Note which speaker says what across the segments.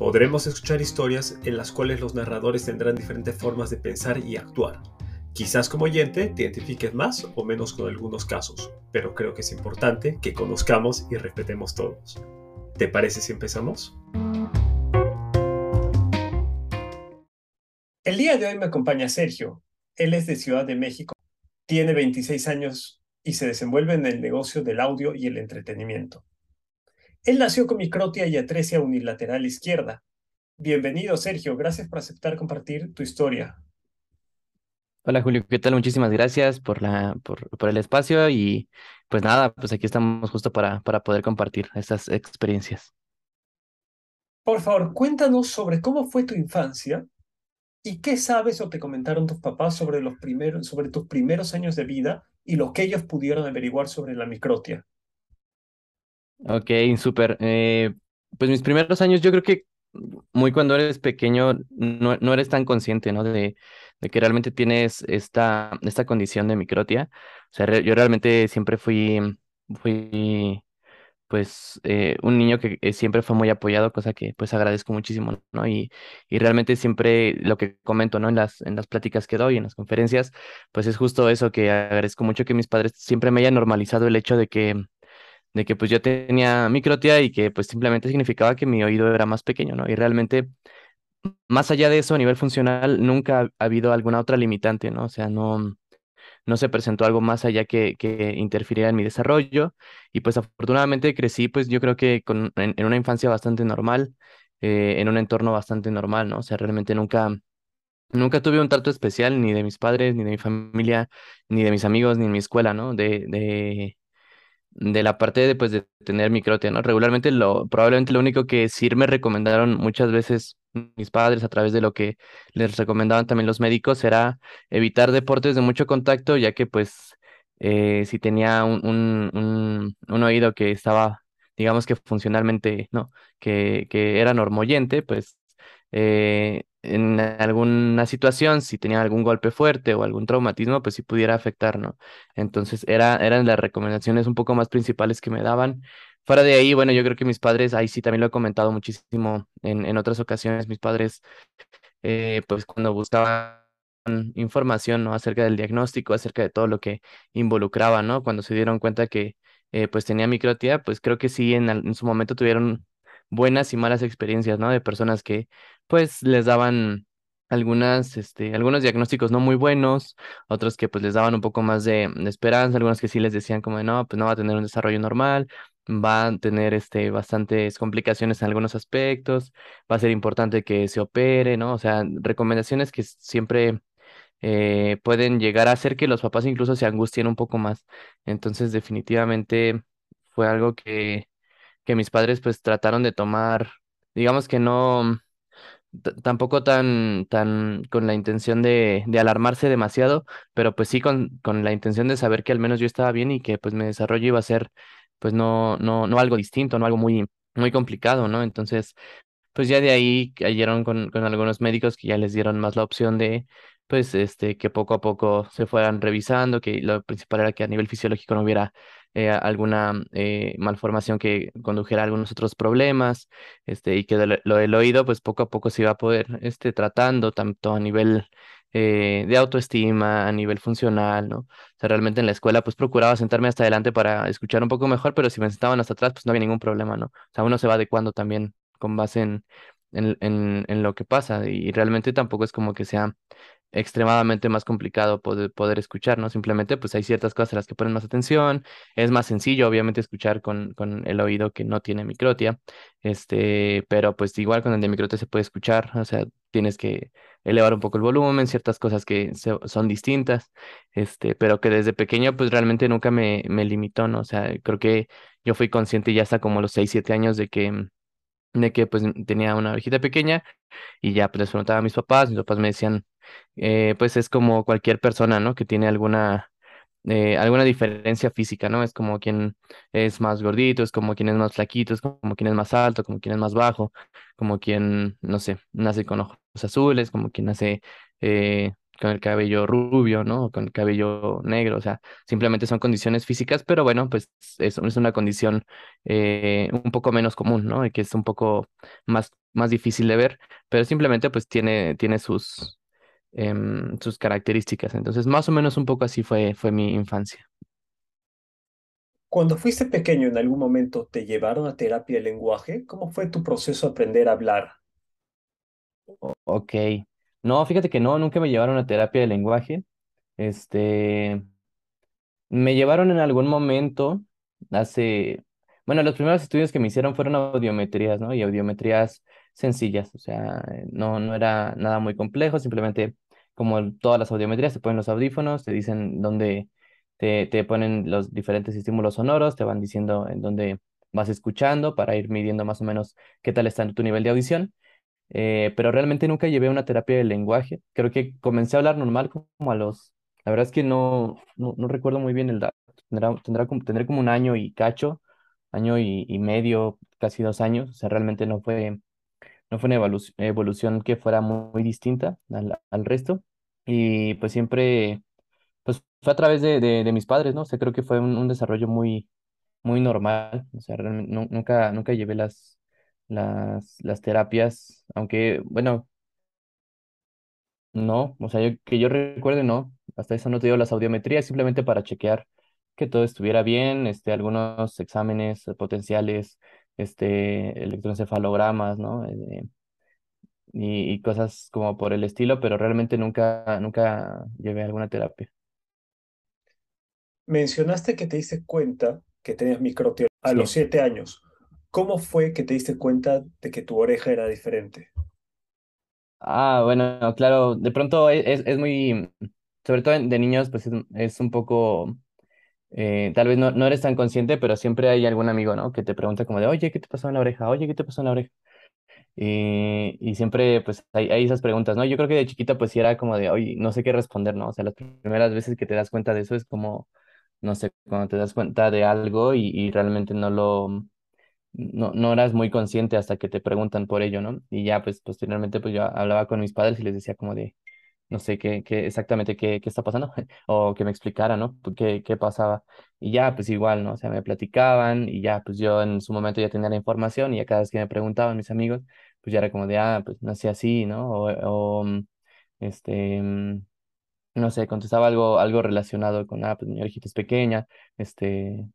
Speaker 1: Podremos escuchar historias en las cuales los narradores tendrán diferentes formas de pensar y actuar. Quizás como oyente te identifiques más o menos con algunos casos, pero creo que es importante que conozcamos y respetemos todos. ¿Te parece si empezamos? El día de hoy me acompaña Sergio. Él es de Ciudad de México, tiene 26 años y se desenvuelve en el negocio del audio y el entretenimiento. Él nació con microtia y atresia unilateral izquierda. Bienvenido, Sergio. Gracias por aceptar compartir tu historia.
Speaker 2: Hola Julio, ¿qué tal? Muchísimas gracias por, la, por, por el espacio y pues nada, pues aquí estamos justo para, para poder compartir estas experiencias.
Speaker 1: Por favor, cuéntanos sobre cómo fue tu infancia y qué sabes o te comentaron tus papás sobre, los primeros, sobre tus primeros años de vida y lo que ellos pudieron averiguar sobre la microtia.
Speaker 2: Ok, súper. Eh, pues mis primeros años, yo creo que muy cuando eres pequeño no, no eres tan consciente, ¿no? De, de que realmente tienes esta, esta condición de microtia. O sea, yo realmente siempre fui, fui pues eh, un niño que eh, siempre fue muy apoyado, cosa que pues agradezco muchísimo, ¿no? Y, y realmente siempre lo que comento, ¿no? En las, en las pláticas que doy, en las conferencias, pues es justo eso, que agradezco mucho que mis padres siempre me hayan normalizado el hecho de que de que pues yo tenía microtia y que pues simplemente significaba que mi oído era más pequeño, ¿no? Y realmente, más allá de eso, a nivel funcional, nunca ha habido alguna otra limitante, ¿no? O sea, no, no se presentó algo más allá que, que interfiriera en mi desarrollo. Y pues afortunadamente crecí, pues yo creo que con, en, una infancia bastante normal, eh, en un entorno bastante normal, ¿no? O sea, realmente nunca... Nunca tuve un trato especial ni de mis padres, ni de mi familia, ni de mis amigos, ni en mi escuela, ¿no? De, de, de la parte de, pues, de tener microtia, ¿no? Regularmente lo, probablemente lo único que sí me recomendaron muchas veces mis padres a través de lo que les recomendaban también los médicos era evitar deportes de mucho contacto, ya que pues eh, si tenía un, un, un, oído que estaba, digamos que funcionalmente, no, que, que era normoyente, pues eh, en alguna situación, si tenía algún golpe fuerte o algún traumatismo, pues sí pudiera afectar, ¿no? Entonces era, eran las recomendaciones un poco más principales que me daban. Fuera de ahí, bueno, yo creo que mis padres, ahí sí también lo he comentado muchísimo en, en otras ocasiones, mis padres, eh, pues cuando buscaban información, ¿no? Acerca del diagnóstico, acerca de todo lo que involucraba, ¿no? Cuando se dieron cuenta que eh, pues tenía microtia, pues creo que sí en, en su momento tuvieron buenas y malas experiencias, ¿no? De personas que pues les daban algunas, este, algunos diagnósticos no muy buenos, otros que pues les daban un poco más de, esperanza, algunos que sí les decían como no, pues no va a tener un desarrollo normal, va a tener este, bastantes complicaciones en algunos aspectos, va a ser importante que se opere, ¿no? O sea, recomendaciones que siempre eh, pueden llegar a hacer que los papás incluso se angustien un poco más. Entonces, definitivamente fue algo que que mis padres pues trataron de tomar, digamos que no, tampoco tan, tan con la intención de, de alarmarse demasiado, pero pues sí con, con la intención de saber que al menos yo estaba bien y que pues mi desarrollo iba a ser pues no, no, no algo distinto, no algo muy, muy complicado, ¿no? Entonces, pues ya de ahí cayeron con, con algunos médicos que ya les dieron más la opción de pues este que poco a poco se fueran revisando, que lo principal era que a nivel fisiológico no hubiera eh, alguna eh, malformación que condujera a algunos otros problemas, este, y que lo del oído, pues poco a poco se iba a poder este, tratando, tanto a nivel eh, de autoestima, a nivel funcional, ¿no? O sea, realmente en la escuela, pues procuraba sentarme hasta adelante para escuchar un poco mejor, pero si me sentaban hasta atrás, pues no había ningún problema, ¿no? O sea, uno se va adecuando también con base en, en, en, en lo que pasa, y realmente tampoco es como que sea extremadamente más complicado poder, poder escuchar, ¿no? Simplemente pues hay ciertas cosas a las que ponen más atención, es más sencillo obviamente escuchar con, con el oído que no tiene microtia, este, pero pues igual con el de microtia se puede escuchar, o sea, tienes que elevar un poco el volumen, ciertas cosas que son distintas, este, pero que desde pequeño pues realmente nunca me, me limitó, ¿no? O sea, creo que yo fui consciente ya hasta como los 6, 7 años de que de que pues tenía una orejita pequeña y ya pues les preguntaba a mis papás, mis papás me decían eh, pues es como cualquier persona, ¿no? Que tiene alguna, eh, alguna diferencia física, ¿no? Es como quien es más gordito, es como quien es más flaquito, es como quien es más alto, como quien es más bajo, como quien, no sé, nace con ojos azules, como quien nace eh, con el cabello rubio, ¿no? O con el cabello negro, o sea, simplemente son condiciones físicas, pero bueno, pues es, es una condición eh, un poco menos común, ¿no? Y que es un poco más, más difícil de ver, pero simplemente pues tiene, tiene sus, em, sus características. Entonces, más o menos un poco así fue, fue mi infancia.
Speaker 1: Cuando fuiste pequeño, ¿en algún momento te llevaron a terapia de lenguaje? ¿Cómo fue tu proceso de aprender a hablar?
Speaker 2: Ok. No, fíjate que no, nunca me llevaron a terapia de lenguaje. Este, Me llevaron en algún momento, hace, bueno, los primeros estudios que me hicieron fueron audiometrías, ¿no? Y audiometrías sencillas, o sea, no, no era nada muy complejo, simplemente como todas las audiometrías, te ponen los audífonos, te dicen dónde, te, te ponen los diferentes estímulos sonoros, te van diciendo en dónde vas escuchando para ir midiendo más o menos qué tal está tu nivel de audición eh, pero realmente nunca llevé una terapia de lenguaje. Creo que comencé a hablar normal como a los, la verdad es que no, no, no recuerdo muy bien el dato. Tendrá, tendrá como, tendré como un año y cacho, año y, y medio, casi dos años. O sea, realmente no fue, no fue una evolu- evolución que fuera muy, muy distinta al, al resto. Y pues siempre, pues fue a través de, de, de mis padres, ¿no? O sea, creo que fue un, un desarrollo muy, muy normal. O sea, realmente nu- nunca, nunca llevé las, las, las terapias, aunque, bueno, no, o sea, yo, que yo recuerde, no, hasta eso no te dio las audiometrías, simplemente para chequear que todo estuviera bien, este, algunos exámenes potenciales, este, electroencefalogramas, ¿no? Eh, y, y cosas como por el estilo, pero realmente nunca, nunca llevé alguna terapia.
Speaker 1: Mencionaste que te diste cuenta que tenías microtia a los siete años. ¿Cómo fue que te diste cuenta de que tu oreja era diferente?
Speaker 2: Ah, bueno, claro, de pronto e- es, es muy, sobre todo de niños, pues es, es un poco eh, tal vez no, no eres tan consciente, pero siempre hay algún amigo, ¿no? Que te pregunta como de, oye, ¿qué te pasó en la oreja? Oye, ¿qué te pasó en la oreja? Y, y siempre, pues, hay, hay esas preguntas, ¿no? Yo creo que de chiquita, pues, sí era como de, oye, no sé qué responder, ¿no? O sea, las primeras veces que te das cuenta de eso es como, no sé, cuando te das cuenta de algo y, y realmente no lo, no, no eras muy consciente hasta que te preguntan por ello, ¿no? Y ya, pues, posteriormente, pues, yo hablaba con mis padres y les decía como de, no sé qué, qué exactamente qué, qué está pasando, o que me explicara, ¿no? Pues, ¿Qué, qué pasaba? Y ya, pues igual, ¿no? O sea, me platicaban y ya, pues yo en su momento ya tenía la información y ya cada vez que me preguntaban mis amigos, pues ya era como de, ah, pues nací así, ¿no? O, o mm, este, mm, no sé, contestaba algo, algo relacionado con, ah, pues mi orejita es pequeña, este,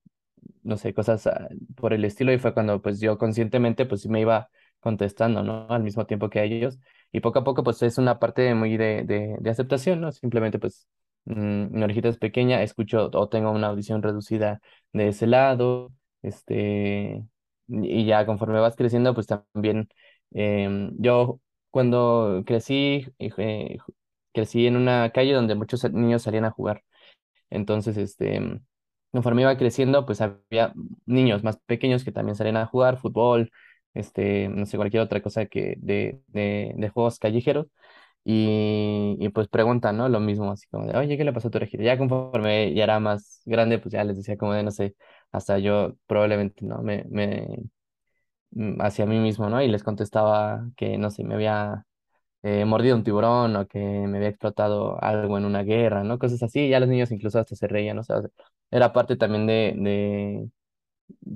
Speaker 2: no sé, cosas ah, por el estilo y fue cuando pues yo conscientemente pues sí me iba contestando, ¿no? Al mismo tiempo que ellos y poco a poco pues es una parte muy de, de, de aceptación, ¿no? Simplemente pues mm, mi orejita es pequeña, escucho o tengo una audición reducida de ese lado, este, y ya conforme vas creciendo pues también em, yo cuando crecí, eh, crecí en una calle donde muchos niños salían a jugar. Entonces, este, conforme iba creciendo, pues había niños más pequeños que también salían a jugar fútbol, este, no sé, cualquier otra cosa que de, de, de juegos callejeros. Y, y pues preguntan, ¿no? Lo mismo, así como de, oye, ¿qué le pasó a tu orejita? Ya conforme ya era más grande, pues ya les decía como de, no sé, hasta yo probablemente, ¿no? Me, me, mm, hacia mí mismo, ¿no? Y les contestaba que, no sé, me había eh, mordido un tiburón o que me había explotado algo en una guerra, ¿no? Cosas así, ya los niños incluso hasta se reían, ¿no? O sea, era parte también de, de,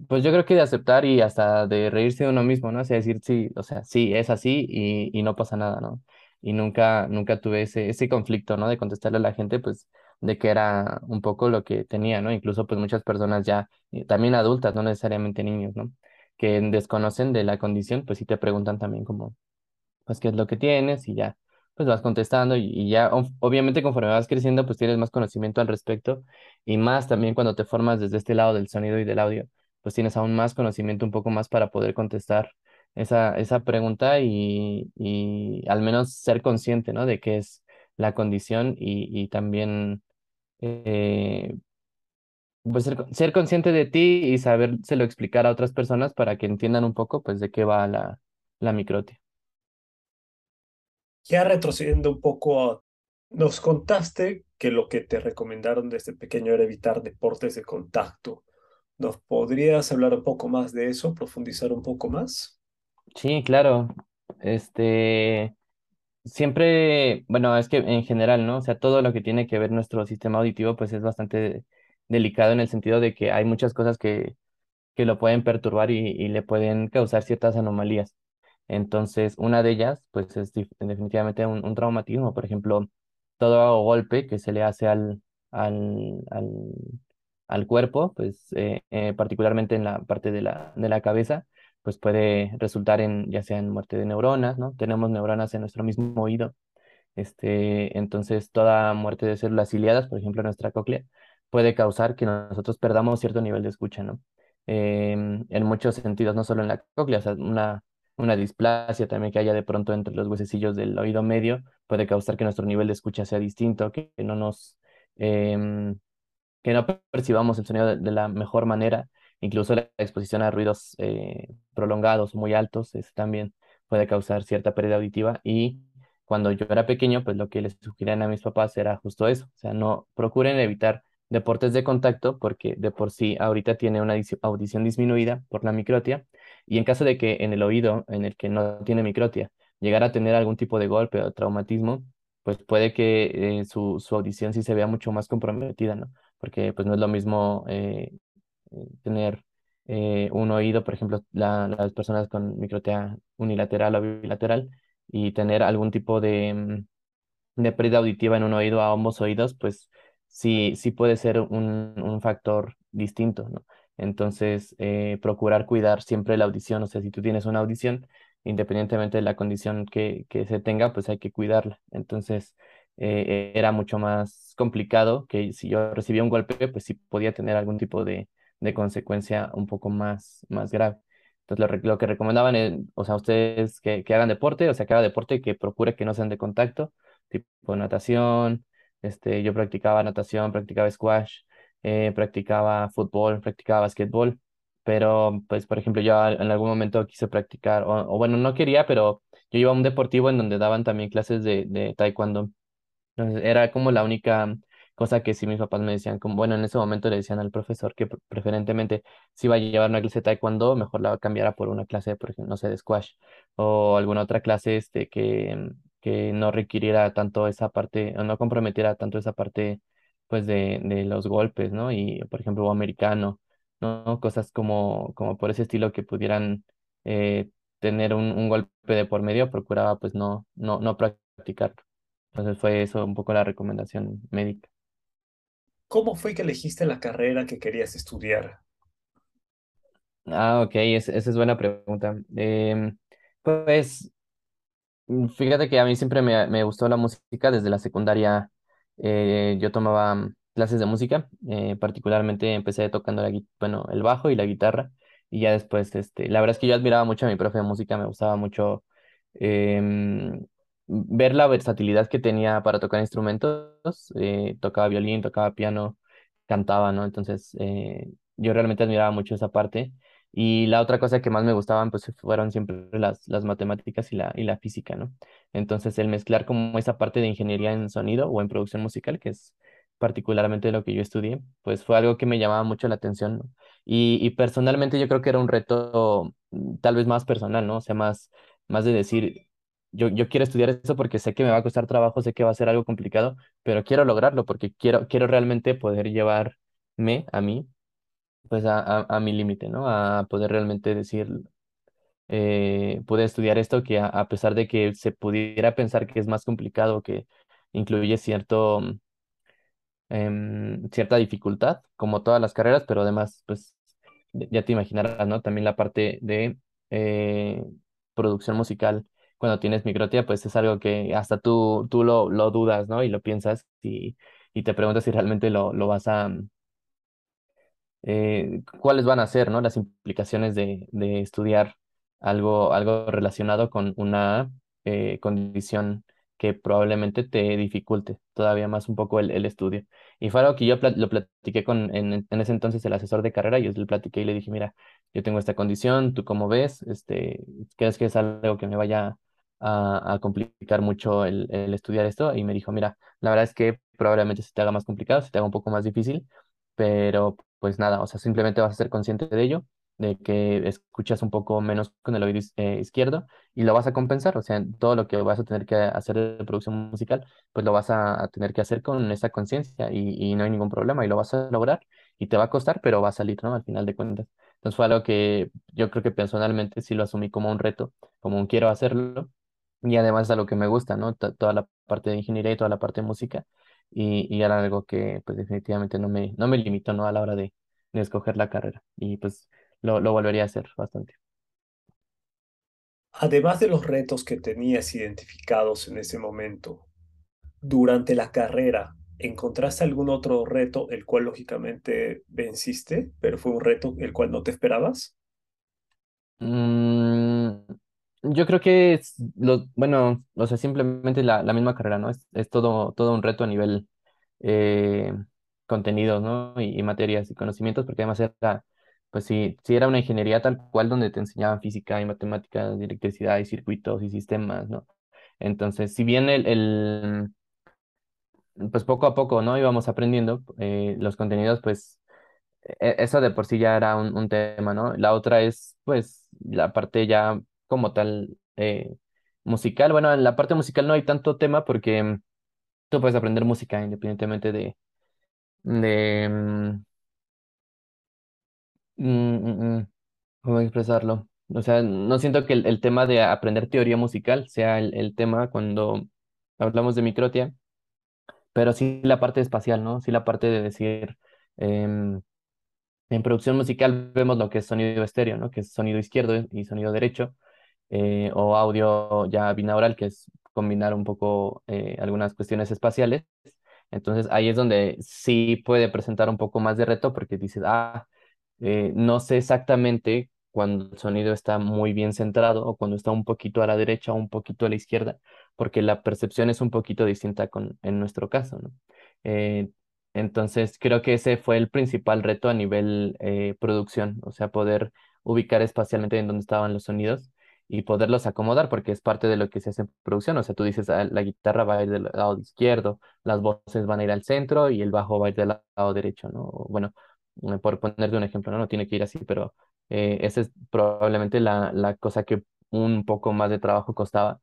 Speaker 2: pues yo creo que de aceptar y hasta de reírse de uno mismo, ¿no? O sea, decir, sí, o sea, sí, es así y, y no pasa nada, ¿no? Y nunca, nunca tuve ese, ese conflicto, ¿no? De contestarle a la gente, pues, de que era un poco lo que tenía, ¿no? Incluso, pues, muchas personas ya, también adultas, no necesariamente niños, ¿no? Que desconocen de la condición, pues sí te preguntan también como pues qué es lo que tienes y ya, pues vas contestando y, ya, ob- obviamente conforme vas creciendo, pues tienes más conocimiento al respecto y más también cuando te formas desde este lado del sonido y del audio, pues tienes aún más conocimiento un poco más para poder contestar esa, esa pregunta y, y al menos ser consciente, ¿no? De qué es la condición y, y también... eh, pues ser, con- ser consciente de ti y sabérselo explicar a otras personas para que entiendan un poco, pues, de qué va la, la microtia.
Speaker 1: Ya retrocediendo un poco Nos contaste que lo que te recomendaron desde pequeño era evitar deportes de contacto. ¿Nos podrías hablar un poco más de eso, profundizar un poco más?
Speaker 2: Sí, claro. Este, siempre, bueno, es que en general, ¿no? O sea, todo lo que tiene que ver nuestro sistema auditivo, pues es bastante delicado en el sentido de que hay muchas cosas que, que lo pueden perturbar y, y le pueden causar ciertas anomalías. Entonces, una de ellas, pues es definitivamente un, traumatismo. Por ejemplo, todo golpe que se le hace al, al, al, cuerpo, pues eh, eh, particularmente en la parte de la, de la cabeza, pues puede resultar en ya sea en muerte de neuronas, ¿no? Tenemos neuronas en nuestro mismo oído. Este, entonces, toda muerte de células ciliadas, por ejemplo, nuestra cóclea, puede causar que nosotros perdamos cierto nivel de escucha, ¿no? Em, en muchos sentidos, no solo en la cóclea, o sea, una, una displasia también que haya de pronto entre los huesecillos del oído medio puede causar que nuestro nivel de escucha sea distinto, que, no nos, em, que no percibamos el sonido de, la mejor manera. Incluso la exposición a ruidos eh, prolongados muy altos eso también puede causar cierta pérdida auditiva. Y cuando yo era pequeño, pues lo que les sugerían a mis papás era justo eso. O sea, no procuren evitar deportes de contacto porque de por sí ahorita tiene una audici- audición disminuida por la microtia. Y en caso de que en el oído en el que no tiene microtia llegara a tener algún tipo de golpe o traumatismo, pues puede que eh, su, su audición sí se vea mucho más comprometida, ¿no? porque pues no es lo mismo eh, tener eh, un oído, por ejemplo, la- las personas con microtia unilateral o bilateral, y tener algún tipo de, mm, de pérdida auditiva en un oído a ambos oídos, pues sí, sí puede ser un, un factor distinto, ¿no? Entonces, eh, procurar cuidar siempre la audición, o sea, si tú tienes una audición, independientemente de la condición que, que se tenga, pues hay que cuidarla. Entonces, eh, era mucho más complicado que si yo recibía un golpe, pues sí podía tener algún tipo de, de consecuencia un poco más, más grave. Entonces, lo, lo que recomendaban, es, o sea, ustedes que, que hagan deporte, o sea, que haga deporte que procure que no sean de contacto tipo natación, este, yo practicaba natación, practicaba squash, eh, practicaba fútbol, practicaba basquetbol, pero pues por ejemplo yo en algún momento quise practicar, o, o bueno, no quería, pero yo iba a un deportivo en donde daban también clases de, de taekwondo. Entonces era como la única cosa que sí mis papás me decían, como bueno, en ese momento le decían al profesor que pre- preferentemente si iba a llevar una clase de taekwondo, mejor la cambiara por una clase, por ejemplo, no sé, de squash o alguna otra clase este, que, que no requiriera tanto esa parte, o no comprometiera tanto esa parte, pues, de, de los golpes, ¿no? Y, por ejemplo, o americano, ¿no? Cosas como, como por ese estilo que pudieran eh, tener un, un golpe de por medio, procuraba, pues, no, no, no practicar. Entonces fue eso un poco la recomendación médica.
Speaker 1: ¿Cómo fue que elegiste la carrera que querías estudiar?
Speaker 2: Ah, ok, es- esa es buena pregunta. Em, pues Fíjate que a mí siempre me, me gustó la música desde la secundaria. Eh, yo tomaba clases de música, eh, particularmente empecé tocando la, bueno, el bajo y la guitarra. Y ya después, este, la verdad es que yo admiraba mucho a mi profe de música, me gustaba mucho em, ver la versatilidad que tenía para tocar instrumentos. eh, tocaba violín, tocaba piano, cantaba, ¿no? Entonces, yo realmente admiraba mucho esa parte. Y la otra cosa que más me gustaban, pues fueron siempre las, las matemáticas y la, y la física, ¿no? Entonces, el mezclar como esa parte de ingeniería en sonido o en producción musical, que es particularmente lo que yo estudié, pues fue algo que me llamaba mucho la atención. Y, y personalmente yo creo que era un reto mm, tal vez más personal, ¿no? O sea, más, más de decir, yo, yo quiero estudiar eso porque sé que me va a costar trabajo, sé que va a ser algo complicado, pero quiero lograrlo porque quiero, quiero realmente poder llevarme a mí pues a, a, a mi límite, ¿no? A poder realmente decir, eh, pude estudiar esto que a, pesar de que se pudiera pensar que es más complicado, que incluye cierto, mm, em, cierta dificultad, como todas las carreras, pero además, pues ya te imaginarás, ¿no? También la parte de eh, producción musical, cuando tienes microtia, pues es algo que hasta tú, tú lo, lo dudas, ¿no? Y lo piensas y, y te preguntas si realmente lo, lo vas a eh, cuáles van a ser, ¿no? Las implicaciones de, de estudiar algo, algo relacionado con una eh, condición que probablemente te dificulte todavía más un poco el, el estudio. Y fue algo que yo lo platiqué con en, en ese entonces el asesor de carrera, yo le platiqué y le dije, mira, yo tengo esta condición, ¿tú cómo ves? Este, ¿crees que es algo que me vaya a, a complicar mucho el, el estudiar esto y me dijo, mira, la verdad es que probablemente se te haga más complicado, se te haga un poco más difícil, pero pues nada, o sea, simplemente vas a ser consciente de ello, de que escuchas un poco menos con el oído eh, izquierdo y lo vas a compensar, o sea, todo lo que vas a tener que hacer de producción musical, pues lo vas a, a tener que hacer con esa conciencia y, y no hay ningún problema y lo vas a lograr y te va a costar, pero va a salir, ¿no? Al final de cuentas. Entonces fue algo que yo creo que personalmente sí lo asumí como un reto, como un quiero hacerlo y además es algo que me gusta, ¿no? To- Toda la parte de ingeniería y toda la parte de música. Y, y era algo que pues definitivamente no me, no me limitó, ¿no? A la hora de, de escoger la carrera. Y pues lo, lo volvería a hacer bastante.
Speaker 1: Además de los retos que tenías identificados en ese momento, durante la carrera, ¿encontraste algún otro reto el cual lógicamente venciste, pero fue un reto el cual no te esperabas?
Speaker 2: Mm, yo creo que es lo, bueno, o sea, simplemente la, la misma carrera, ¿no? Es, es todo, todo un reto a nivel eh, contenidos, ¿no? Y, y materias y conocimientos, porque además era, pues sí, sí era una ingeniería tal cual donde te enseñaban física y matemáticas, electricidad y circuitos y sistemas, ¿no? Entonces, si bien el, el pues poco a poco, ¿no? Íbamos aprendiendo eh, los contenidos, pues e- eso de por sí ya era un, tema, ¿no? La otra es, pues, la parte ya como tal eh, musical. Bueno, en la parte musical no hay tanto tema porque mm, tú puedes aprender música independientemente de, de, mm, mm, mm, ¿cómo expresarlo? O sea, no siento que el, tema de aprender teoría musical sea el, el tema cuando hablamos de microtia, pero sí la parte espacial, ¿no? Sí la parte de decir... em, En producción musical vemos lo que es sonido estéreo, ¿no? Que es sonido izquierdo y sonido derecho, eh, o audio ya binaural, que es combinar un poco eh, algunas cuestiones espaciales. Entonces ahí es donde sí puede presentar un poco más de reto porque dices, ah, eh, no sé exactamente cuando el sonido está muy bien centrado o cuando está un poquito a la derecha o un poquito a la izquierda, porque la percepción es un poquito distinta con, en nuestro caso. Eh, entonces, creo que ese fue el principal reto a nivel eh, producción, o sea, poder ubicar espacialmente en dónde estaban los sonidos y poderlos acomodar, porque es parte de lo que se hace en producción. O sea, tú dices, "Ah, la guitarra va a ir del lado izquierdo, las voces van a ir al centro y el bajo va a ir del lado derecho, ¿no? Bueno, por ponerte un ejemplo, ¿no? No tiene que ir así, pero eh, esa es probablemente la, la cosa que un poco más de trabajo costaba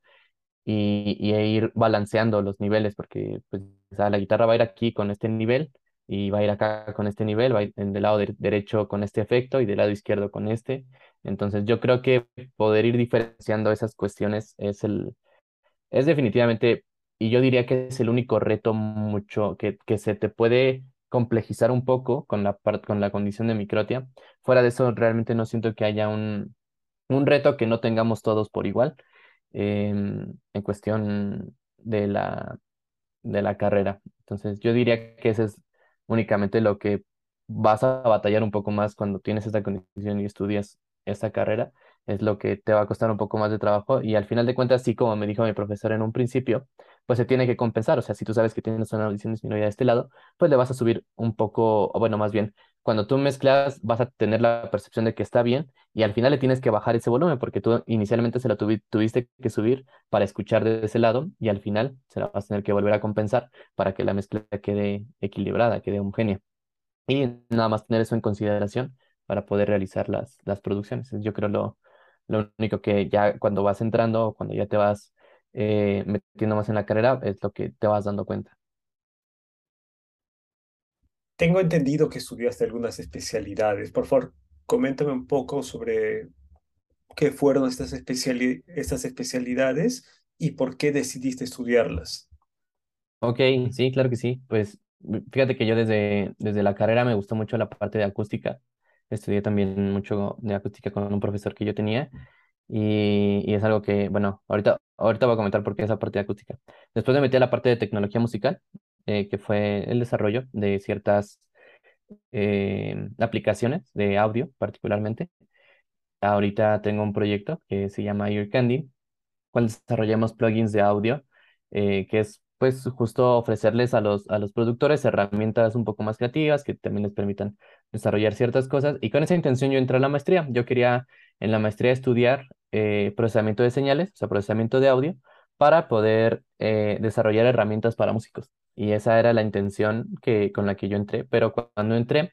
Speaker 2: y, y e ir balanceando los niveles, porque pues, o sea, la guitarra va a ir aquí con este nivel y va a ir acá con este nivel, va a ir del lado de- derecho con este efecto y del lado izquierdo con este. Entonces yo creo que poder ir diferenciando esas cuestiones es el, es definitivamente, y yo diría que es el único reto mucho que, que se te puede complejizar un poco con la, con la condición de microtia. Fuera de eso, realmente no siento que haya un, un reto que no tengamos todos por igual em, en cuestión de la, de la carrera. Entonces, yo diría que ese es únicamente lo que vas a batallar un poco más cuando tienes esta condición y estudias esta carrera, es lo que te va a costar un poco más de trabajo y al final de cuentas, sí, como me dijo mi profesor en un principio, pues se tiene que compensar, o sea, si tú sabes que tienes una audición disminuida de este lado, pues le vas a subir un poco, o bueno, más bien, cuando tú mezclas vas a tener la percepción de que está bien y al final le tienes que bajar ese volumen porque tú inicialmente se lo tuvi- tuviste que subir para escuchar de ese lado y al final se la vas a tener que volver a compensar para que la mezcla quede equilibrada, quede homogénea. Y nada más tener eso en consideración para poder realizar las, las producciones. Es, Yo creo lo, lo único que ya cuando vas entrando cuando ya te vas eh, metiendo más en la carrera es lo que te vas dando cuenta.
Speaker 1: Tengo entendido que estudiaste algunas especialidades. Por favor, coméntame un poco sobre qué fueron estas especiali- estas especialidades y por qué decidiste estudiarlas.
Speaker 2: Ok, sí, claro que sí. Pues fíjate que yo desde, desde la carrera me gustó mucho la parte de acústica. Estudié también mucho de acústica con un profesor que yo tenía y, es algo que, bueno, ahorita, ahorita voy a comentar por qué esa parte de acústica. Después me metí a la parte de tecnología musical, eh, que fue el desarrollo de ciertas eh, aplicaciones de audio particularmente. Ahorita tengo un proyecto que se llama Ear Candy, cual desarrollamos plugins de audio, eh, que es pues justo ofrecerles a los, a los productores herramientas un poco más creativas que también les permitan desarrollar ciertas cosas. Y con esa intención yo entré a la maestría. Yo quería en la maestría estudiar eh, procesamiento de señales, o sea, procesamiento de audio, para poder eh, desarrollar herramientas para músicos. Y esa era la intención que, con la que yo entré. Pero cuando entré,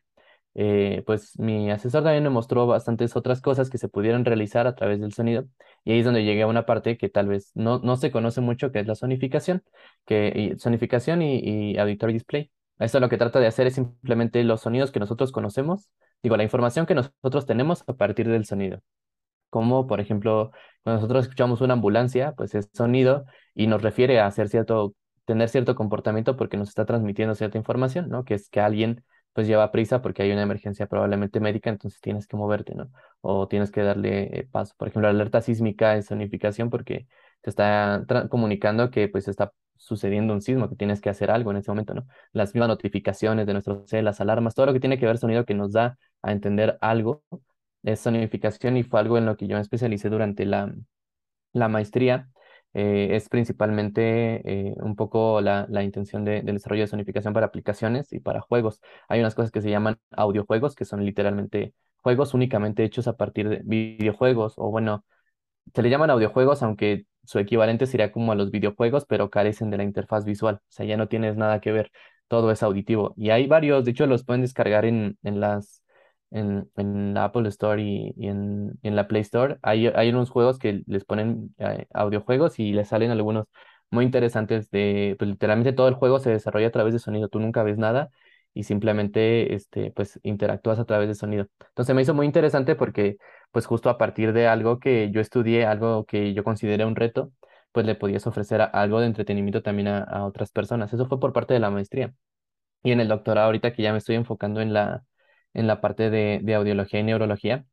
Speaker 2: eh, pues mi asesor también me mostró bastantes otras cosas que se pudieron realizar a través del sonido. Y ahí es donde llegué a una parte que tal vez no, no se conoce mucho, que es la sonificación, que, y, sonificación y, y auditory display. Esto lo que trata de hacer es simplemente los sonidos que nosotros conocemos, digo, la información que nosotros tenemos a partir del sonido. Como, por ejemplo, cuando nosotros escuchamos una ambulancia, pues es sonido y nos refiere a hacer cierto, tener cierto comportamiento porque nos está transmitiendo cierta información, ¿no? Que es que alguien pues lleva prisa porque hay una emergencia probablemente médica, entonces tienes que moverte, ¿no? O tienes que darle eh, paso. Por ejemplo, la alerta sísmica es sonificación porque te está comunicando que pues está sucediendo un sismo, que tienes que hacer algo en ese momento, ¿no? Las mismas notificaciones de nuestros las alarmas, todo lo que tiene que ver sonido que nos da a entender algo es sonificación y fue algo en lo que yo me especialicé durante la, la maestría eh, es principalmente eh, un poco la, la intención de, del desarrollo de sonificación para aplicaciones y para juegos. Hay unas cosas que se llaman audiojuegos, que son literalmente juegos únicamente hechos a partir de videojuegos, o bueno, se le llaman audiojuegos, aunque su equivalente sería como a los videojuegos, pero carecen de la interfaz visual. O sea, ya no tienes nada que ver, todo es auditivo. Y hay varios, de hecho, los pueden descargar en, en las en, en la Apple Store y, en, en, la Play Store. Hay, hay unos juegos que les ponen eh, audiojuegos y les salen algunos muy interesantes de, pues literalmente todo el juego se desarrolla a través de sonido, tú nunca ves nada y simplemente, este, pues interactúas a través de sonido. Entonces me hizo muy interesante porque, pues justo a partir de algo que yo estudié, algo que yo consideré un reto, pues le podías ofrecer algo de entretenimiento también a, otras personas. Eso fue por parte de la maestría. Y en el doctorado ahorita que ya me estoy enfocando en la, en la parte de, de audiología y neurología,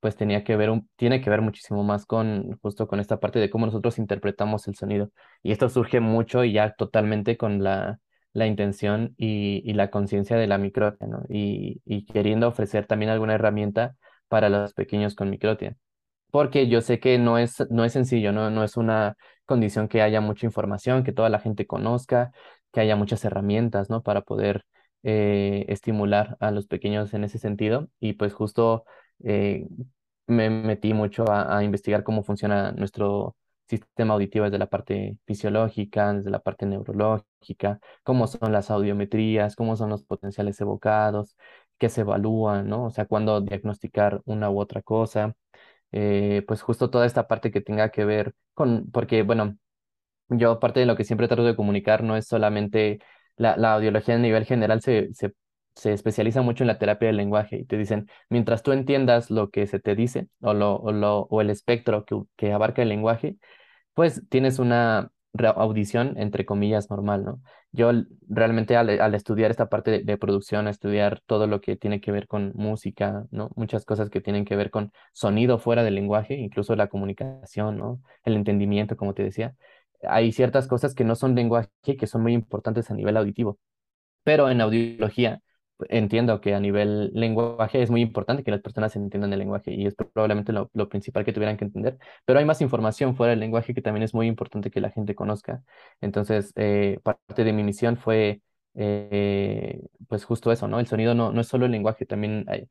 Speaker 2: pues tenía que ver tiene que ver muchísimo más con justo con esta parte de cómo nosotros interpretamos el sonido. Y esto surge mucho y ya totalmente con la, la intención y, y la conciencia de la microtia, ¿no? Y, y, queriendo ofrecer también alguna herramienta para los pequeños con microtia. Porque yo sé que no es, no es sencillo, ¿no? No es una condición que haya mucha información, que toda la gente conozca, que haya muchas herramientas, ¿no? Para poder eh, estimular a los pequeños en ese sentido y pues justo eh, me metí mucho a, investigar cómo funciona nuestro sistema auditivo desde la parte fisiológica, desde la parte neurológica, cómo son las audiometrías, cómo son los potenciales evocados, qué se evalúan, ¿no? O sea, cuándo diagnosticar una u otra cosa. Eh, pues justo toda esta parte que tenga que ver con, porque bueno, yo parte de lo que siempre trato de comunicar no es solamente la, la audiología a nivel general se, se, se, especializa mucho en la terapia del lenguaje y te dicen, mientras tú entiendas lo que se te dice o, lo, o, lo, o el espectro que, que abarca el lenguaje, pues tienes una audición, entre comillas, normal, ¿no? Yo realmente al, estudiar esta parte de, de, producción, estudiar todo lo que tiene que ver con música, ¿no? Muchas cosas que tienen que ver con sonido fuera del lenguaje, incluso la comunicación, ¿no? El entendimiento, como te decía hay ciertas cosas que no son lenguaje que son muy importantes a nivel auditivo. Pero en audiología entiendo que a nivel lenguaje es muy importante que las personas entiendan el lenguaje y es probablemente lo, lo, principal que tuvieran que entender. Pero hay más información fuera del lenguaje que también es muy importante que la gente conozca. Entonces, eh, parte de mi misión fue, eh, pues justo eso, ¿no? El sonido no, no es solo el lenguaje, también hay,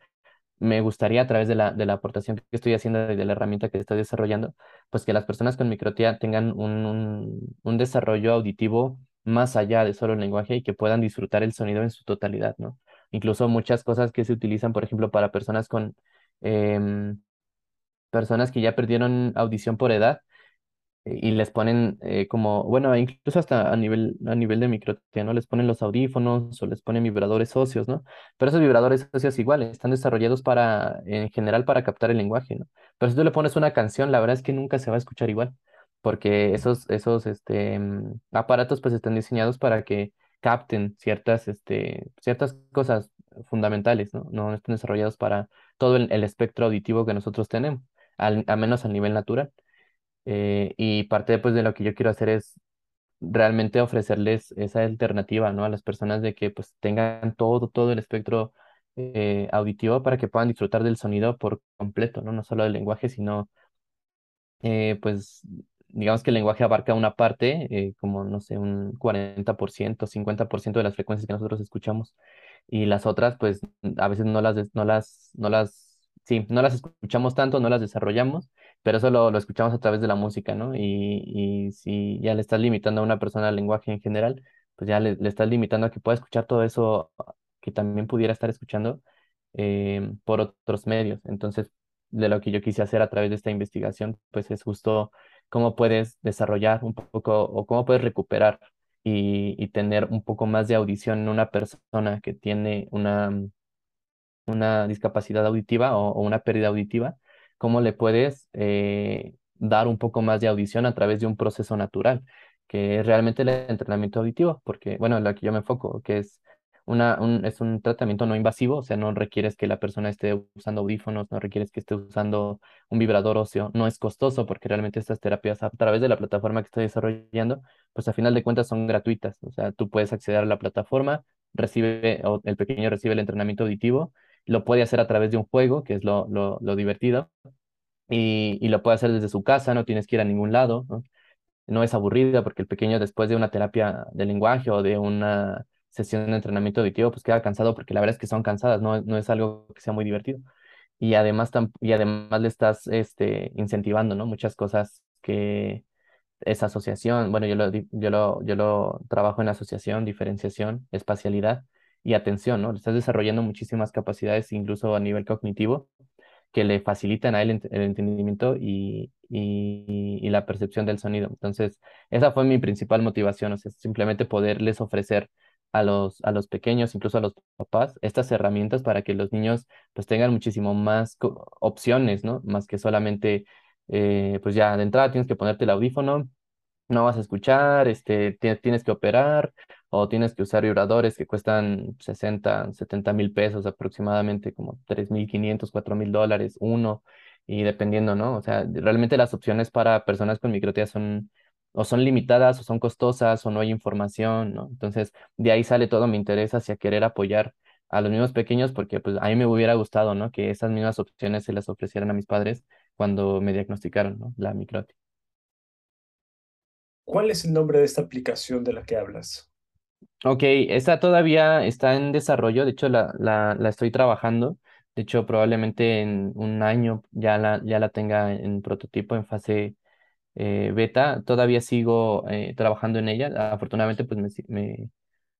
Speaker 2: me gustaría a través de la, de la aportación que estoy haciendo y de la herramienta que estoy desarrollando, pues que las personas con microtia tengan un, un, un, desarrollo auditivo más allá de solo el lenguaje y que puedan disfrutar el sonido en su totalidad, ¿no? Incluso muchas cosas que se utilizan, por ejemplo, para personas con eh, personas que ya perdieron audición por edad, y les ponen eh, como, bueno, incluso hasta a nivel, a nivel de microtia, ¿no? Les ponen los audífonos o les ponen vibradores óseos, ¿no? Pero esos vibradores óseos igual están desarrollados para, en general, para captar el lenguaje, ¿no? Pero si tú le pones una canción, la verdad es que nunca se va a escuchar igual, porque esos, esos este, mm, aparatos pues están diseñados para que capten ciertas, este, ciertas cosas fundamentales, ¿no? No están desarrollados para todo el, el espectro auditivo que nosotros tenemos, al, al menos a nivel natural. Eh, y parte pues, de lo que yo quiero hacer es realmente ofrecerles esa alternativa, ¿no? A las personas de que pues tengan todo, todo el espectro eh, auditivo para que puedan disfrutar del sonido por completo, ¿no? No solo del lenguaje, sino eh, pues digamos que el lenguaje abarca una parte, eh, como no sé, un 40%, 50% de las frecuencias que nosotros escuchamos y las otras, pues a veces no las, no las, no las, sí, no las escuchamos tanto, no las desarrollamos, pero eso lo, lo escuchamos a través de la música, ¿no? Y, y si ya le estás limitando a una persona el lenguaje en general, pues ya le, le estás limitando a que pueda escuchar todo eso que también pudiera estar escuchando eh, por otros medios. Entonces, de lo que yo quise hacer a través de esta investigación, pues es justo cómo puedes desarrollar un poco o cómo puedes recuperar y, y tener un poco más de audición en una persona que tiene una, una discapacidad auditiva o, o una pérdida auditiva, cómo le puedes eh, dar un poco más de audición a través de un proceso natural, que es realmente el entrenamiento auditivo, porque, bueno, lo que yo me enfoco, que es una, un, es un tratamiento no invasivo, o sea, no requieres que la persona esté usando audífonos, no requieres que esté usando un vibrador óseo, no es costoso porque realmente estas terapias a través de la plataforma que estoy desarrollando, pues a final de cuentas son gratuitas, o sea, tú puedes acceder a la plataforma, recibe, el pequeño recibe el entrenamiento auditivo, lo puede hacer a través de un juego, que es lo, lo, lo divertido, y, y lo puede hacer desde su casa, no tienes que ir a ningún lado, ¿no? No es aburrida porque el pequeño después de una terapia de lenguaje o de una sesión de entrenamiento auditivo, pues queda cansado porque la verdad es que son cansadas, no, no es algo que sea muy divertido. Y además, y además le estás este, incentivando, ¿no? Muchas cosas que esa asociación, bueno, yo lo, yo lo, yo lo trabajo en asociación, diferenciación, espacialidad y atención, ¿no? Le estás desarrollando muchísimas capacidades, incluso a nivel cognitivo, que le facilitan a él el entendimiento y, y, y, la percepción del sonido. Entonces, esa fue mi principal motivación, o sea, simplemente poderles ofrecer a los, a los pequeños, incluso a los papás, estas herramientas para que los niños pues tengan muchísimo más opciones, ¿no? Más que solamente, eh, pues ya de entrada tienes que ponerte el audífono, no vas a escuchar, este, tienes que operar o tienes que usar vibradores que cuestan 60, 70 mil pesos aproximadamente, como 3 mil 500, 4 mil dólares, uno, y dependiendo, ¿no? O sea, realmente las opciones para personas con microtia son o son limitadas o son costosas o no hay información, ¿no? Entonces, de ahí sale todo mi interés hacia querer apoyar a los niños pequeños porque pues a mí me hubiera gustado, ¿no? Que esas mismas opciones se las ofrecieran a mis padres cuando me diagnosticaron, ¿no? La microtia.
Speaker 1: ¿Cuál es el nombre de esta aplicación de la que hablas?
Speaker 2: Ok, esta todavía está en desarrollo, de hecho la, la, la estoy trabajando, de hecho probablemente en un año ya la, ya la tenga en prototipo, en fase eh, beta, todavía sigo eh, trabajando en ella. Afortunadamente, pues me,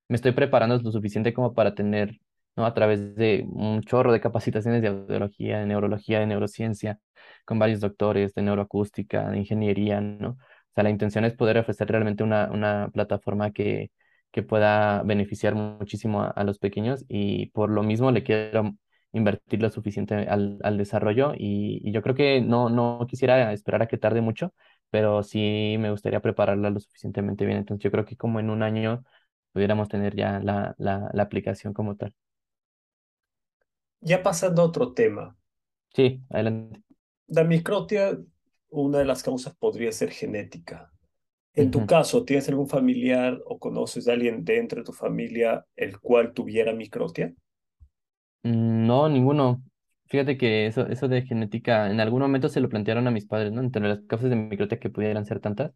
Speaker 2: me, estoy preparando lo suficiente como para tener, ¿no? A través de un chorro de capacitaciones de audiología, de neurología, de neurociencia, con varios doctores de neuroacústica, de ingeniería, ¿no? O sea, la intención es poder ofrecer realmente una, una plataforma que, que pueda beneficiar muchísimo a, a los pequeños y por lo mismo le quiero invertir lo suficiente al, al desarrollo y, y, yo creo que no, no quisiera esperar a que tarde mucho, pero sí me gustaría prepararla lo suficientemente bien. Entonces yo creo que como en un año pudiéramos tener ya la, la, la aplicación como tal.
Speaker 1: Ya pasando a otro tema.
Speaker 2: Sí, adelante.
Speaker 1: La microtia, una de las causas podría ser genética. En uh -huh. tu caso, ¿tienes algún familiar o conoces a alguien dentro de tu familia el cual tuviera microtia?
Speaker 2: No, ninguno. Fíjate que eso, eso de genética, en algún momento se lo plantearon a mis padres, ¿no? Entre las causas de microtia que pudieran ser tantas,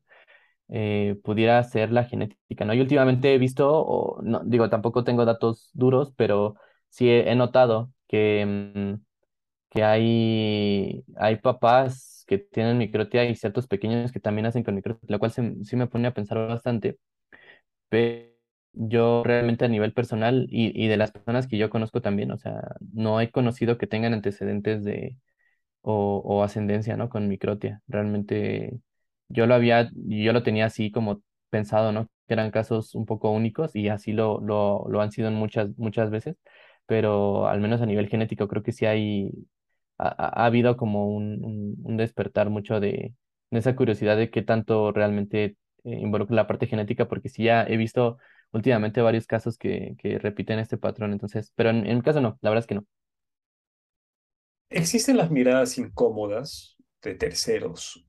Speaker 2: eh, pudiera ser la genética, ¿no? Y últimamente he visto, o no, digo, tampoco tengo datos duros, pero sí he, notado que, mmm, que hay, hay papás que tienen microtia y ciertos pequeños que también hacen con microtia, lo cual sí me pone a pensar bastante. Pero yo realmente a nivel personal y, y, de las personas que yo conozco también, o sea, no he conocido que tengan antecedentes de o, o ascendencia, ¿no? Con microtia. Realmente yo lo había, yo lo tenía así como pensado, ¿no? Que eran casos un poco únicos y así lo, lo, lo han sido muchas, muchas veces, pero al menos a nivel genético creo que sí hay, ha, ha habido como un, un, un despertar mucho de, de, esa curiosidad de qué tanto realmente eh, involucra la parte genética, porque sí ya he visto últimamente varios casos que, que repiten este patrón, entonces, pero en, en mi caso no, la verdad es que no.
Speaker 1: Existen las miradas incómodas de terceros.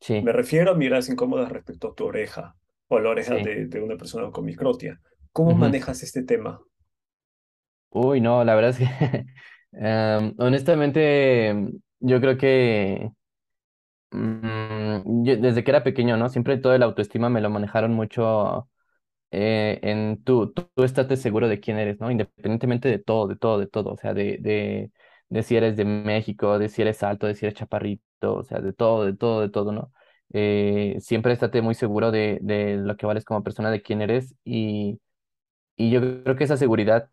Speaker 2: Sí.
Speaker 1: Me refiero a miradas incómodas respecto a tu oreja o a la oreja sí. de, de, una persona con microtia. ¿Cómo uh -huh. manejas este tema?
Speaker 2: Uy, no, la verdad es que um, honestamente yo creo que Mm, yo desde que era pequeño, ¿no? Siempre todo el autoestima me lo manejaron mucho eh, en tú, tú, tú seguro de quién eres, ¿no? Independientemente de todo, de todo, de todo, o sea, de, de, de si eres de México, de si eres alto, de si eres chaparrito, o sea, de todo, de todo, de todo, ¿no? Eh, siempre estate muy seguro de, de lo que vales como persona, de quién eres y, y yo creo que esa seguridad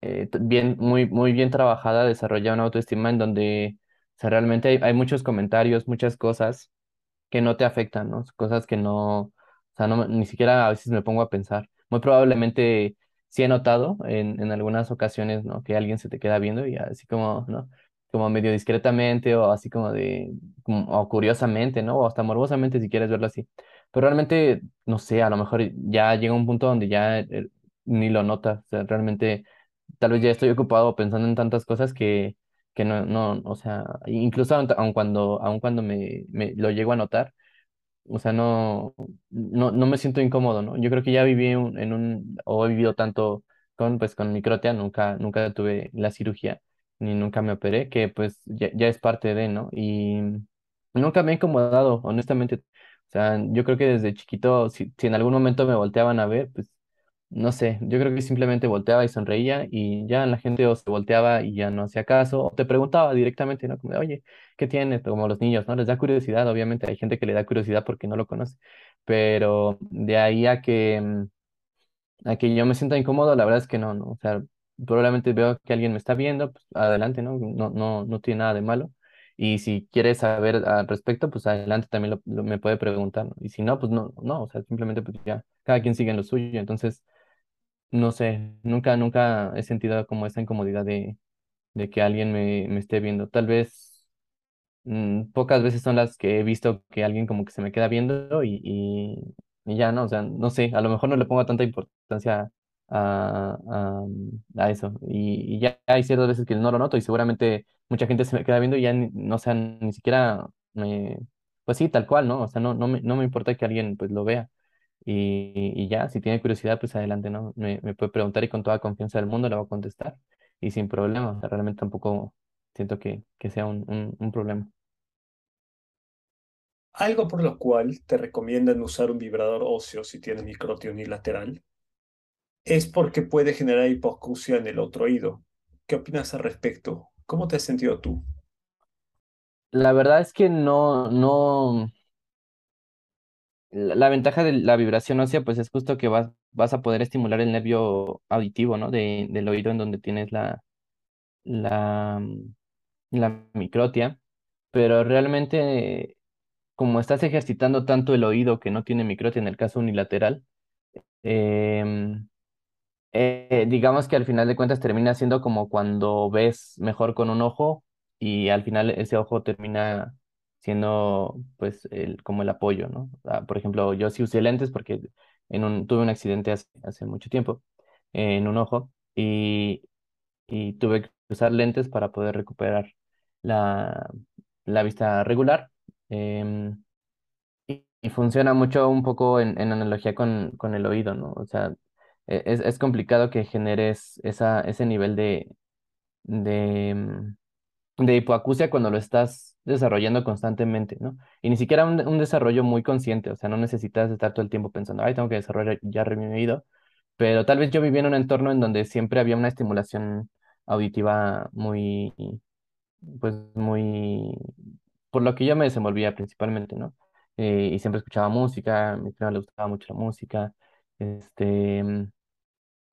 Speaker 2: eh, bien, muy, muy bien trabajada desarrolla una autoestima en donde, o sea, realmente hay, hay muchos comentarios, muchas cosas que no te afectan, ¿no? Cosas que no, o sea, no, ni siquiera a veces me pongo a pensar. Muy probablemente sí he notado en, en algunas ocasiones, ¿no? Que alguien se te queda viendo y así como, ¿no? Como medio discretamente o así como de, o curiosamente, ¿no? O hasta morbosamente si quieres verlo así. Pero realmente, no sé, a lo mejor ya llega un punto donde ya eh, ni lo notas, o sea, realmente tal vez ya estoy ocupado pensando en tantas cosas que, que no, no, o sea, incluso aun, aun cuando, aun cuando me, me lo llego a notar, o sea, no, no, no me siento incómodo, ¿no? Yo creo que ya viví en un, o he vivido tanto con, pues, con microtia, nunca, nunca tuve la cirugía, ni nunca me operé, que pues ya, ya es parte de, ¿no? Y nunca me he incomodado, honestamente. O sea, yo creo que desde chiquito, si, si en algún momento me volteaban a ver, pues, no sé, yo creo que simplemente volteaba y sonreía y ya la gente o se volteaba y ya no hacía caso, o te preguntaba directamente, ¿no? Como oye, ¿qué tienes? Como los niños, ¿no? Les da curiosidad, obviamente hay gente que le da curiosidad porque no lo conoce, pero de ahí a que, mm, a que yo me sienta incómodo, la verdad es que no, no, o sea, probablemente veo que alguien me está viendo, pues adelante, ¿no? No, no, no tiene nada de malo. Y si quieres saber al respecto, pues adelante también lo, lo- me puede preguntar. Y si no, pues no, no, o sea, simplemente pues ya, cada quien sigue en lo suyo, entonces, no sé, nunca, nunca he sentido como esa incomodidad de, de que alguien me, me esté viendo. Tal vez mm, pocas veces son las que he visto que alguien como que se me queda viendo y, y, y ya, ¿no? O sea, no sé, a lo mejor no le pongo tanta importancia a, a, a eso. Y, y ya hay ciertas veces que no lo noto y seguramente mucha gente se me queda viendo y ya, ni, no, o sea, ni siquiera me... Pues sí, tal cual, ¿no? O sea, no, no me, no me importa que alguien pues lo vea. Y, y ya, si tiene curiosidad, pues adelante, ¿no? Me, puede preguntar y con toda confianza del mundo le voy a contestar. Y sin problema. Realmente tampoco siento que, que sea un, un problema.
Speaker 1: Algo por lo cual te recomiendan usar un vibrador óseo si tienes microtia unilateral es porque puede generar hipoacusia en el otro oído. ¿Qué opinas al respecto? ¿Cómo te has sentido tú?
Speaker 2: La verdad es que no, no, la, la ventaja de la vibración ósea, pues es justo que vas, vas a poder estimular el nervio auditivo, ¿no? De, del oído en donde tienes la, la, la microtia, pero realmente como estás ejercitando tanto el oído que no tiene microtia en el caso unilateral, em, eh, digamos que al final de cuentas termina siendo como cuando ves mejor con un ojo y al final ese ojo termina siendo pues el, como el apoyo, ¿no? Ah, por ejemplo, yo sí usé lentes porque en un, tuve un accidente hace, mucho tiempo en un ojo y, y tuve que usar lentes para poder recuperar la, la vista regular. Em, y, funciona mucho un poco en, en analogía con, con el oído, ¿no? O sea, e- es, es complicado que generes esa, ese nivel de, de, mm, de hipoacusia cuando lo estás desarrollando constantemente, ¿no? Y ni siquiera un, un desarrollo muy consciente, o sea, no necesitas estar todo el tiempo pensando, ay, tengo que desarrollar ya mi oído, pero tal vez yo vivía en un entorno en donde siempre había una estimulación auditiva muy, pues muy, por lo que yo me desenvolvía principalmente, ¿no? Eh, y siempre escuchaba música, a mi prima le gustaba mucho la música, este, mm,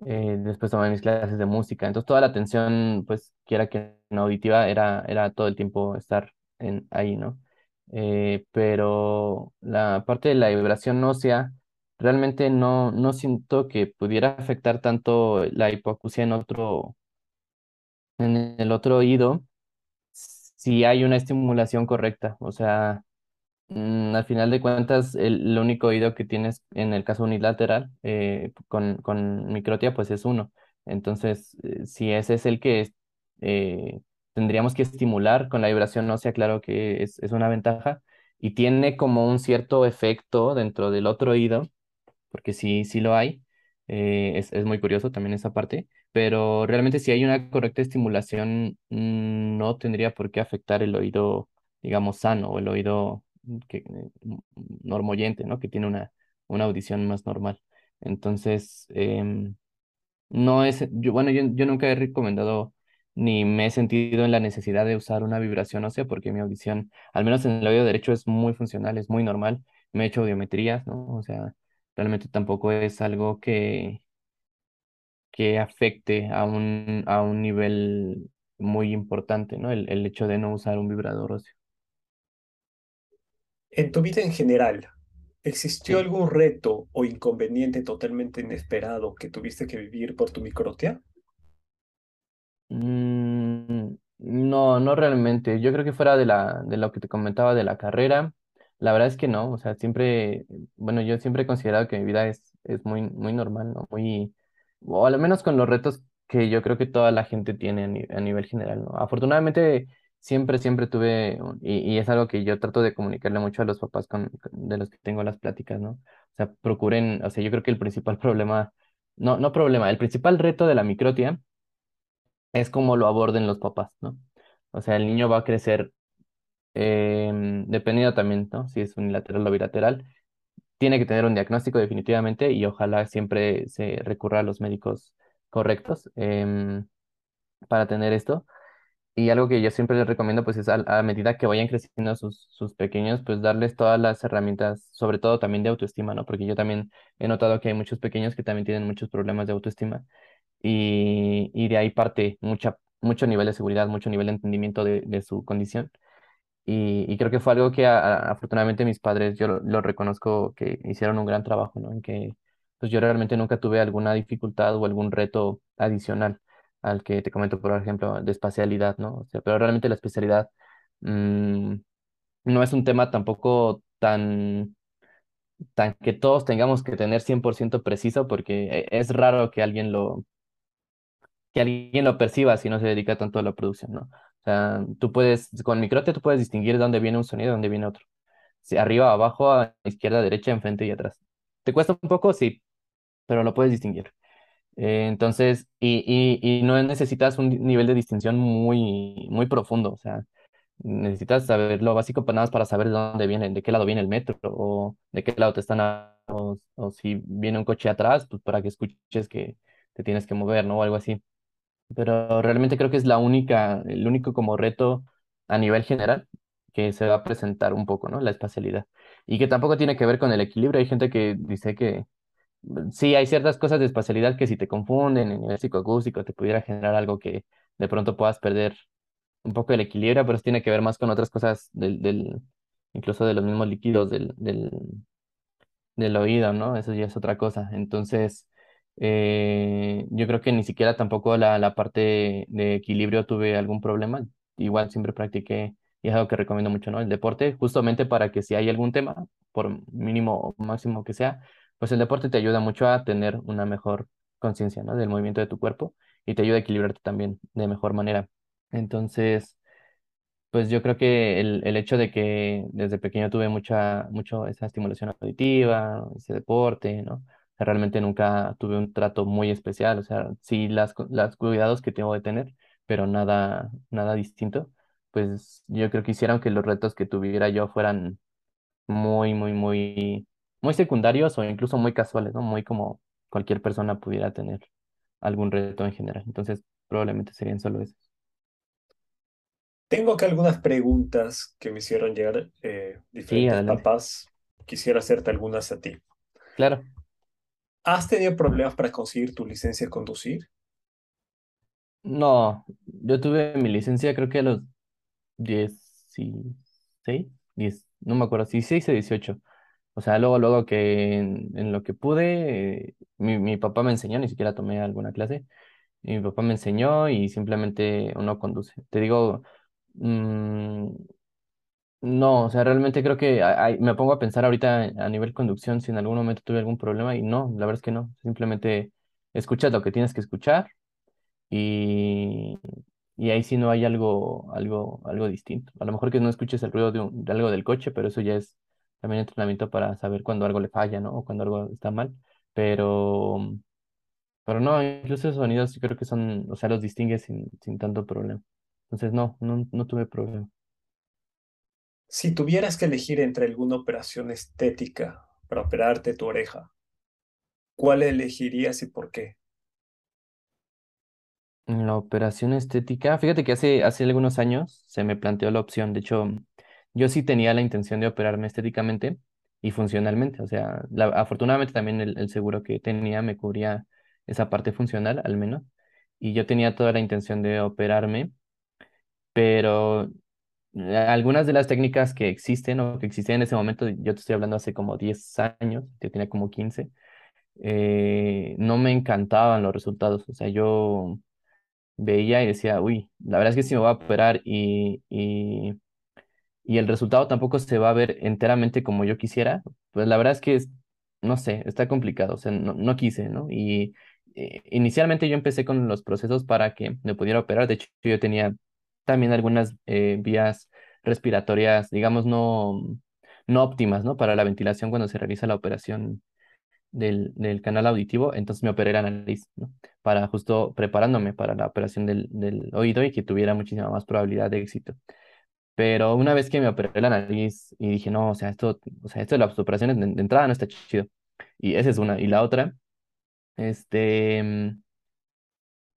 Speaker 2: eh, después tomaba mis clases de música, entonces toda la atención, pues, quiera que no auditiva, era, era todo el tiempo estar en, ahí, ¿no? Eh, pero la parte de la vibración ósea, realmente no, no siento que pudiera afectar tanto la hipoacusia en otro, en el otro oído si hay una estimulación correcta. O sea, mm, al final de cuentas, el, único oído que tienes en el caso unilateral eh, con, con microtia, pues es uno. Entonces, eh, si ese es el que eh, tendríamos que estimular con la vibración ósea, claro que es, es una ventaja. Y tiene como un cierto efecto dentro del otro oído porque sí, sí lo hay. es, es muy curioso también esa parte, pero realmente si hay una correcta estimulación, mm, no tendría por qué afectar el oído digamos, sano o el oído que, eh, normoyente, ¿no? Que tiene una, una audición más normal. Entonces, em, no es, yo, bueno, yo, yo nunca he recomendado ni me he sentido en la necesidad de usar una vibración ósea porque mi audición, al menos en el oído derecho, es muy funcional, es muy normal. Me he hecho audiometrías, ¿no? O sea, realmente tampoco es algo que, que afecte a un, a un nivel muy importante, ¿no? El, el hecho de no usar un vibrador óseo.
Speaker 1: En tu vida en general, ¿existió
Speaker 2: Sí.
Speaker 1: algún reto o inconveniente totalmente inesperado que tuviste que vivir por tu microtia?
Speaker 2: Mm, no, no realmente. Yo creo que fuera de la, de lo que te comentaba de la carrera, la verdad es que no. O sea, siempre, bueno, yo siempre he considerado que mi vida es, es muy, muy normal, ¿no? Muy, o al menos con los retos que yo creo que toda la gente tiene a, ni- a nivel general. Afortunadamente, siempre, siempre tuve, y, y es algo que yo trato de comunicarle mucho a los papás de los que tengo las pláticas, ¿no? O sea, procuren, o sea, yo creo que el principal problema, no, no problema, el principal reto de la microtia es como lo aborden los papás, ¿no? O sea, el niño va a crecer em, dependiendo también. Si es unilateral o bilateral, tiene que tener un diagnóstico definitivamente y ojalá siempre se recurra a los médicos correctos em, para tener esto. Y algo que yo siempre les recomiendo, pues es a, medida que vayan creciendo sus, sus pequeños, pues darles todas las herramientas, sobre todo también de autoestima, ¿no? Porque yo también he notado que hay muchos pequeños que también tienen muchos problemas de autoestima y, y de ahí parte mucha, mucho nivel de seguridad, mucho nivel de entendimiento de, de su condición. Y, creo que fue algo que afortunadamente mis padres, yo lo, reconozco que hicieron un gran trabajo, ¿no? En que pues yo realmente nunca tuve alguna dificultad o algún reto adicional al que te comento, por ejemplo, de espacialidad, ¿no? O sea, pero realmente la especialidad mm, no es un tema tampoco tan, tan que todos tengamos que tener 100% preciso porque eh, es raro que alguien lo que alguien lo perciba si no se dedica tanto a la producción, ¿no? O sea, tú puedes, con microte tú puedes distinguir de dónde viene un sonido y de dónde viene otro. Si arriba, abajo, a izquierda, derecha, enfrente y atrás. ¿Te cuesta un poco? Sí, pero lo puedes distinguir. Eh, entonces, y, y, y no necesitas un nivel de distinción muy, muy profundo, o sea, necesitas saber lo básico para nada más para saber de dónde viene, de qué lado viene el metro, o de qué lado te están, a- o, o si viene un coche atrás, pues para que escuches que te tienes que mover, ¿no? O algo así pero realmente creo que es la única, el único como reto a nivel general que se va a presentar un poco, ¿no? La espacialidad. Y que tampoco tiene que ver con el equilibrio. Hay gente que dice que mm, sí, hay ciertas cosas de espacialidad que si te confunden en nivel psicoacústico te pudiera generar algo que de pronto puedas perder un poco el equilibrio, pero eso tiene que ver más con otras cosas del, del incluso de los mismos líquidos del, del, del oído, ¿no? Eso ya es otra cosa. Entonces, eh, yo creo que ni siquiera tampoco la, la parte de equilibrio tuve algún problema. Igual siempre practiqué y es algo que recomiendo mucho, ¿no? El deporte, justamente para que si hay algún tema, por mínimo o máximo que sea, pues el deporte te ayuda mucho a tener una mejor conciencia, ¿no? Del movimiento de tu cuerpo y te ayuda a equilibrarte también de mejor manera. Entonces, pues yo creo que el, el hecho de que desde pequeño tuve mucha, mucho esa estimulación auditiva, ese deporte, ¿no? Sea, realmente nunca tuve un trato muy especial, o sea, sí las, las cuidados que tengo de tener, pero nada, nada distinto. Pues yo creo que hicieron que los retos que tuviera yo fueran muy, muy, muy, muy secundarios o incluso muy casuales, ¿no? Muy como cualquier persona pudiera tener algún reto en general. Entonces, probablemente serían solo esos.
Speaker 1: Tengo acá algunas preguntas que me hicieron llegar eh,
Speaker 2: Sí,
Speaker 1: diferentes
Speaker 2: adelante.
Speaker 1: papás. Quisiera hacerte algunas a ti.
Speaker 2: Claro.
Speaker 1: ¿Has tenido problemas para conseguir tu licencia de conducir?
Speaker 2: No, yo tuve mi licencia creo que a los 16, 10, no me acuerdo, 16 o 18. O sea, luego, luego que en, lo que pude, eh, mi, mi papá me enseñó, ni siquiera tomé alguna clase, y mi papá me enseñó y simplemente uno conduce. Te digo, mm, no, o sea, realmente creo que a- me pongo a pensar ahorita a nivel conducción si en algún momento tuve algún problema y no, la verdad es que no, simplemente escuchas lo que tienes que escuchar y, y ahí sí no hay algo, algo, algo distinto. A lo mejor que no escuches el ruido de, algo del coche, pero eso ya es también entrenamiento para saber cuando algo le falla, ¿no? O cuando algo está mal. Pero, pero no, incluso esos sonidos creo que son, o sea, los distingues sin, sin tanto problema. Entonces, no, no, no tuve problema.
Speaker 1: Si tuvieras que elegir entre alguna operación estética para operarte tu oreja, ¿cuál elegirías y por qué?
Speaker 2: La operación estética, fíjate que hace, hace algunos años se me planteó la opción, de hecho, yo sí tenía la intención de operarme estéticamente y funcionalmente, o sea, afortunadamente también el, el seguro que tenía me cubría esa parte funcional al menos, y yo tenía toda la intención de operarme, pero algunas de las técnicas que existen o que existían en ese momento, yo te estoy hablando hace como 10 años, yo tenía como 15, eh, no me encantaban los resultados, o sea, yo veía y decía, uy, la verdad es que si me voy a operar y, y, y el resultado tampoco se va a ver enteramente como yo quisiera, pues la verdad es que, no sé, está complicado, o sea, no, no quise, ¿no? Y eh, inicialmente yo empecé con los procesos para que me pudiera operar, de hecho yo tenía también algunas eh, vías respiratorias, digamos, no, no óptimas, ¿no? Para la ventilación cuando se realiza la operación del, del canal auditivo, entonces me operé la nariz, ¿no? Para justo preparándome para la operación del, del oído y que tuviera muchísima más probabilidad de éxito. Pero una vez que me operé la nariz y dije, no, o sea, esto, o sea, esto de las operaciones de, de entrada no está chido. Y esa es una. Y la otra, este,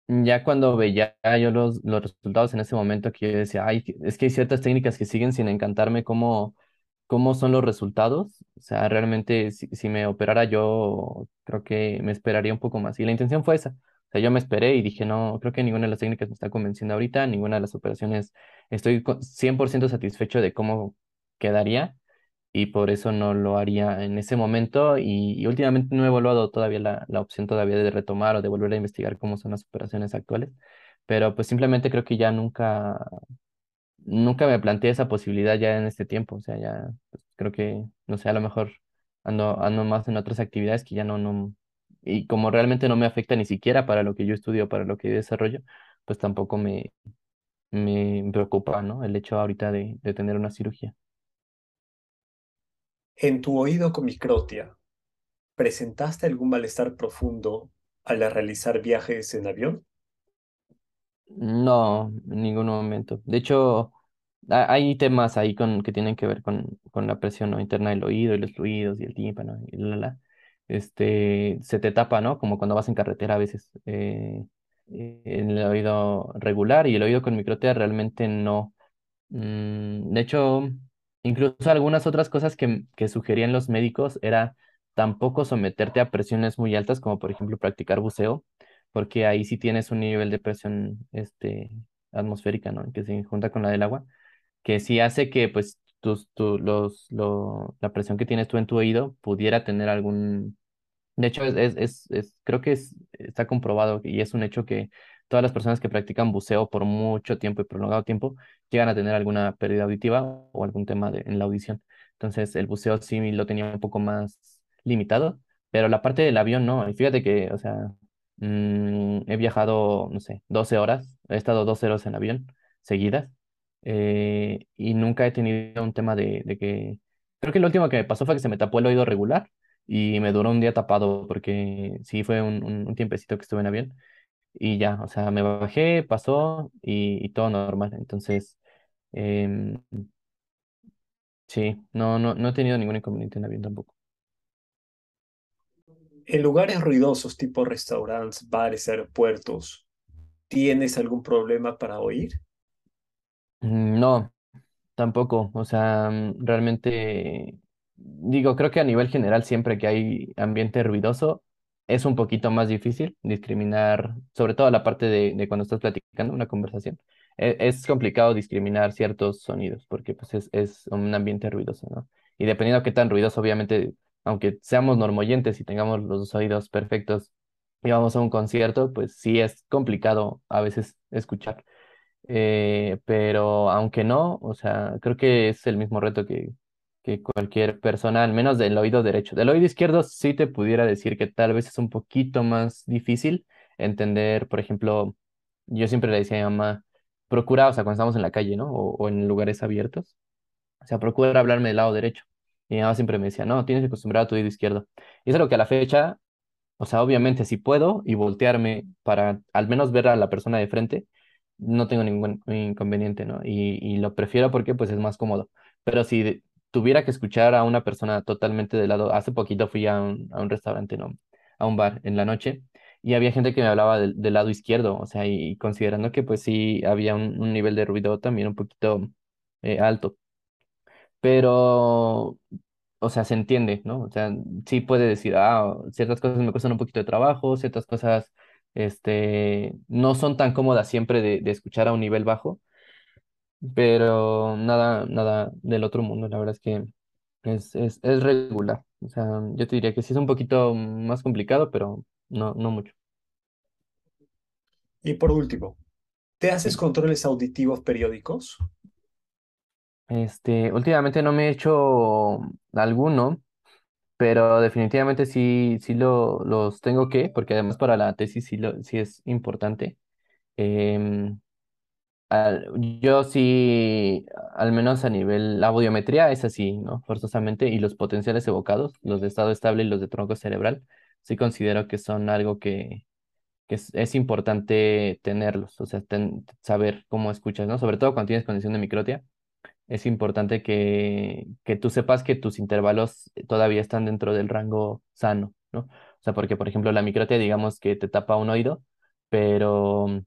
Speaker 2: ya cuando veía yo los, los resultados en ese momento que yo decía, ay, es que hay ciertas técnicas que siguen sin encantarme cómo, cómo son los resultados. O sea, realmente si, si me operara yo, creo que me esperaría un poco más. Y la intención fue esa. O sea, yo me esperé y dije, no, creo que ninguna de las técnicas me está convenciendo ahorita, ninguna de las operaciones, estoy co- 100% satisfecho de cómo quedaría y por eso no lo haría en ese momento y, últimamente no he evaluado todavía la, la opción todavía de retomar o de volver a investigar cómo son las operaciones actuales, pero pues simplemente creo que ya nunca, nunca me planteé esa posibilidad ya en este tiempo, o sea, ya pues, creo que, no sé, a lo mejor ando, ando más en otras actividades que ya no, no, y como realmente no me afecta ni siquiera para lo que yo estudio, para lo que desarrollo, pues tampoco me, me preocupa, ¿no? El hecho ahorita de, de tener una cirugía.
Speaker 1: En tu oído con microtia, ¿presentaste algún malestar profundo al realizar viajes en avión?
Speaker 2: No, en ningún momento. De hecho, ha- hay temas ahí con, que tienen que ver con, con la presión, interna del oído y los fluidos y el tímpano y la, la. Este, se te tapa, ¿no? Como cuando vas en carretera a veces. eh, eh, el oído regular y el oído con microtia realmente no. Mm, de hecho, incluso algunas otras cosas que, que sugerían los médicos era tampoco someterte a presiones muy altas, como por ejemplo practicar buceo, porque ahí sí tienes un nivel de presión este, atmosférica, ¿no? Que se junta con la del agua, que sí hace que pues tus, tu, los, lo, la presión que tienes tú en tu oído pudiera tener algún de hecho, es, es, es, creo que es, está comprobado y es un hecho que todas las personas que practican buceo por mucho tiempo y prolongado tiempo llegan a tener alguna pérdida auditiva o algún tema en la audición. Entonces, el buceo sí lo tenía un poco más limitado, pero la parte del avión no. Y fíjate que, o sea, mm, he viajado, no sé, 12 horas, he estado 12 horas en avión seguidas eh, y nunca he tenido un tema de, de que... Creo que lo último que me pasó fue que se me tapó el oído regular y me duró un día tapado porque sí fue un, un, un tiempecito que estuve en avión y ya, o sea, me bajé, pasó y, y todo normal. Entonces, em, sí, no, no, no he tenido ningún inconveniente en avión tampoco.
Speaker 1: En lugares ruidosos tipo restaurantes, bares, aeropuertos, ¿tienes algún problema para oír?
Speaker 2: Mm, No, Tampoco, o sea, mm, realmente, digo, creo que a nivel general, siempre que hay ambiente ruidoso, es un poquito más difícil discriminar, sobre todo la parte de, de cuando estás platicando una conversación. E- Es, complicado discriminar ciertos sonidos porque pues es, es un ambiente ruidoso, ¿no? Y dependiendo de qué tan ruidoso, obviamente, aunque seamos normoyentes y tengamos los oídos perfectos y vamos a un concierto, pues sí es complicado a veces escuchar. Eh, pero aunque no, o sea, creo que es el mismo reto que, que cualquier persona, al menos del oído derecho. Del oído izquierdo sí te pudiera decir que tal vez es un poquito más difícil entender, por ejemplo, yo siempre le decía a mi mamá, procura, o sea, cuando estamos en la calle, ¿no? O, o en lugares abiertos, o sea, procura hablarme del lado derecho. Y mi mamá siempre me decía, no, tienes que acostumbrar a tu oído izquierdo. Y es lo que a la fecha, o sea, obviamente si puedo y voltearme para al menos ver a la persona de frente, no tengo ningún inconveniente, ¿no? Y, y lo prefiero porque pues es más cómodo. Pero si tuviera que escuchar a una persona totalmente de lado, hace poquito fui a un, a un restaurante, ¿no? A un bar en la noche y había gente que me hablaba del, lado izquierdo, o sea, y, considerando que pues sí había un, un nivel de ruido también un poquito eh, alto, pero, o sea, se entiende, ¿no? O sea, sí puede decir, ah, ciertas cosas me cuestan un poquito de trabajo, ciertas cosas, este, no son tan cómodas siempre de, de escuchar a un nivel bajo pero nada, nada del otro mundo, la verdad es que es, es, es regular. O sea, yo te diría que sí es un poquito más complicado, pero no, no mucho.
Speaker 1: Y por último, ¿te haces controles auditivos periódicos?
Speaker 2: Este, últimamente no me he hecho alguno, pero definitivamente sí, sí lo, los tengo que, porque además para la tesis sí, lo, sí es importante. Em, yo sí, al menos a nivel, la audiometría es así, ¿no? Forzosamente, y los potenciales evocados, los de estado estable y los de tronco cerebral, sí considero que son algo que, que es, es importante tenerlos, o sea, ten- saber cómo escuchas, ¿no? Sobre todo cuando tienes condición de microtia, es importante que, que tú sepas que tus intervalos todavía están dentro del rango sano, ¿no? O sea, porque, por ejemplo, la microtia, digamos que te tapa un oído, pero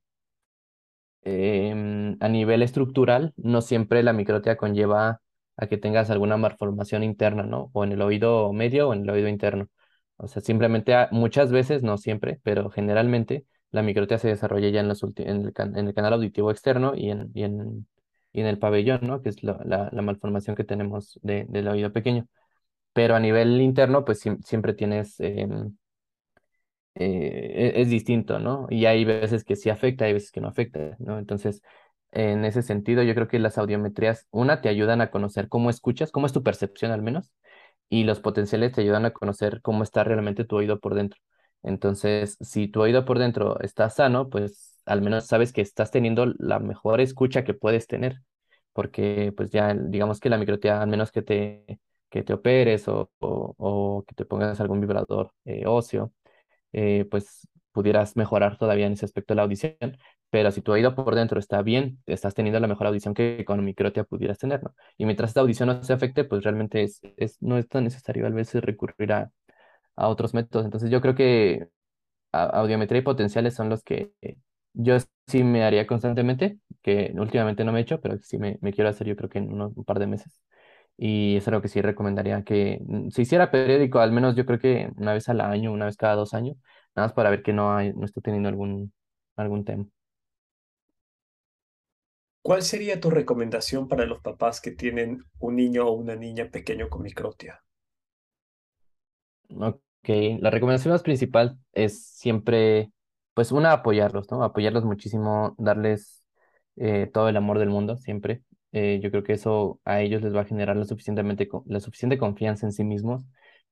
Speaker 2: em, a nivel estructural, no siempre la microtia conlleva a que tengas alguna malformación interna, ¿no? O en el oído medio o en el oído interno. O sea, simplemente, a- muchas veces, no siempre, pero generalmente, la microtia se desarrolla ya en, los en el, canal auditivo externo y en, y en, y en el pabellón, ¿no? Que es la, la, malformación que tenemos de- del oído pequeño. Pero a nivel interno, pues siem- siempre tienes em, eh, e- es distinto, ¿no? Y hay veces que sí afecta, hay veces que no afecta, ¿no? Entonces, en ese sentido, yo creo que las audiometrías, una, te ayudan a conocer cómo escuchas, cómo es tu percepción al menos, y los potenciales te ayudan a conocer cómo está realmente tu oído por dentro. Entonces, si tu oído por dentro está sano, pues al menos sabes que estás teniendo la mejor escucha que puedes tener, porque pues ya digamos que la microtia, al menos que te, que te operes o, o, o que te pongas algún vibrador eh, óseo, eh, pues pudieras mejorar todavía en ese aspecto la audición. Pero si tu oído por dentro está bien, estás teniendo la mejor audición que con microtia pudieras tener, ¿no? Y mientras esta audición no se afecte, pues realmente es, es, no es tan necesario a veces recurrir a, a otros métodos. Entonces yo creo que audiometría y potenciales son los que yo sí me haría constantemente, que últimamente no me he hecho, pero sí me, me quiero hacer yo creo que en unos, un par de meses. Y es algo que sí recomendaría que mm, se hiciera periódico, al menos yo creo que una vez al año, una vez cada dos años, nada más para ver que no hay, no estoy teniendo algún, algún tema.
Speaker 1: ¿Cuál sería tu recomendación para los papás que tienen un niño o una niña pequeño con microtia?
Speaker 2: Ok, la recomendación más principal es siempre, pues una, apoyarlos, ¿no? Apoyarlos muchísimo, darles eh, todo el amor del mundo, siempre. Eh, yo creo que eso a ellos les va a generar la suficientemente, la suficiente confianza en sí mismos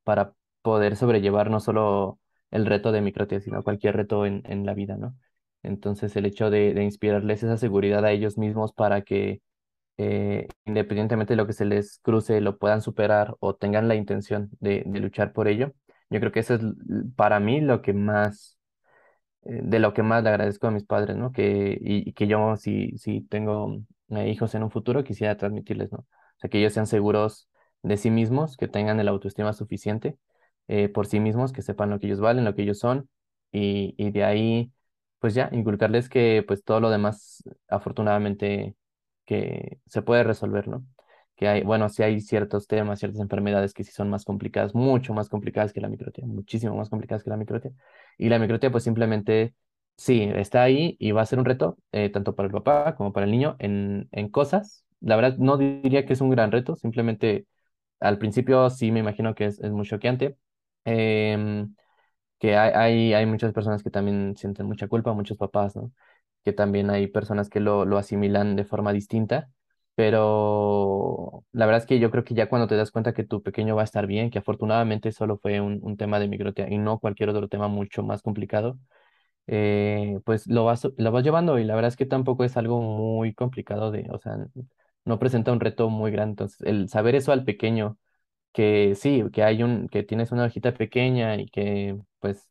Speaker 2: para poder sobrellevar no solo el reto de microtia, sino cualquier reto en, en la vida, ¿no? Entonces, el hecho de, inspirarles esa seguridad a ellos mismos para que eh, independientemente de lo que se les cruce, lo puedan superar o tengan la intención de, de luchar por ello. Yo creo que eso es para mí lo que más, eh, de lo que más le agradezco a mis padres, ¿no? Que, y, y que yo, si, si tengo hijos en un futuro, quisiera transmitirles, ¿no? O sea, que ellos sean seguros de sí mismos, que tengan el autoestima suficiente eh, por sí mismos, que sepan lo que ellos valen, lo que ellos son, y, y de ahí, pues ya, inculcarles que pues todo lo demás, afortunadamente, que se puede resolver, ¿no? Que hay, bueno, sí hay ciertos temas, ciertas enfermedades que sí son más complicadas, mucho más complicadas que la microtia, muchísimo más complicadas que la microtia. Y la microtia, pues simplemente, sí, está ahí y va a ser un reto, eh, tanto para el papá como para el niño, en, en cosas. La verdad, no diría que es un gran reto, simplemente al principio sí me imagino que es, es muy choqueante. Em, que hay, hay, muchas personas que también sienten mucha culpa, muchos papás, ¿no? Que también hay personas que lo, lo asimilan de forma distinta, pero la verdad es que yo creo que ya cuando te das cuenta que tu pequeño va a estar bien, que afortunadamente solo fue un, un tema de microtia y no cualquier otro tema mucho más complicado, eh, pues lo vas, lo vas llevando y la verdad es que tampoco es algo muy complicado de, o sea, no presenta un reto muy grande. Entonces, el saber eso al pequeño que sí, que hay un, que tienes una hojita pequeña y que pues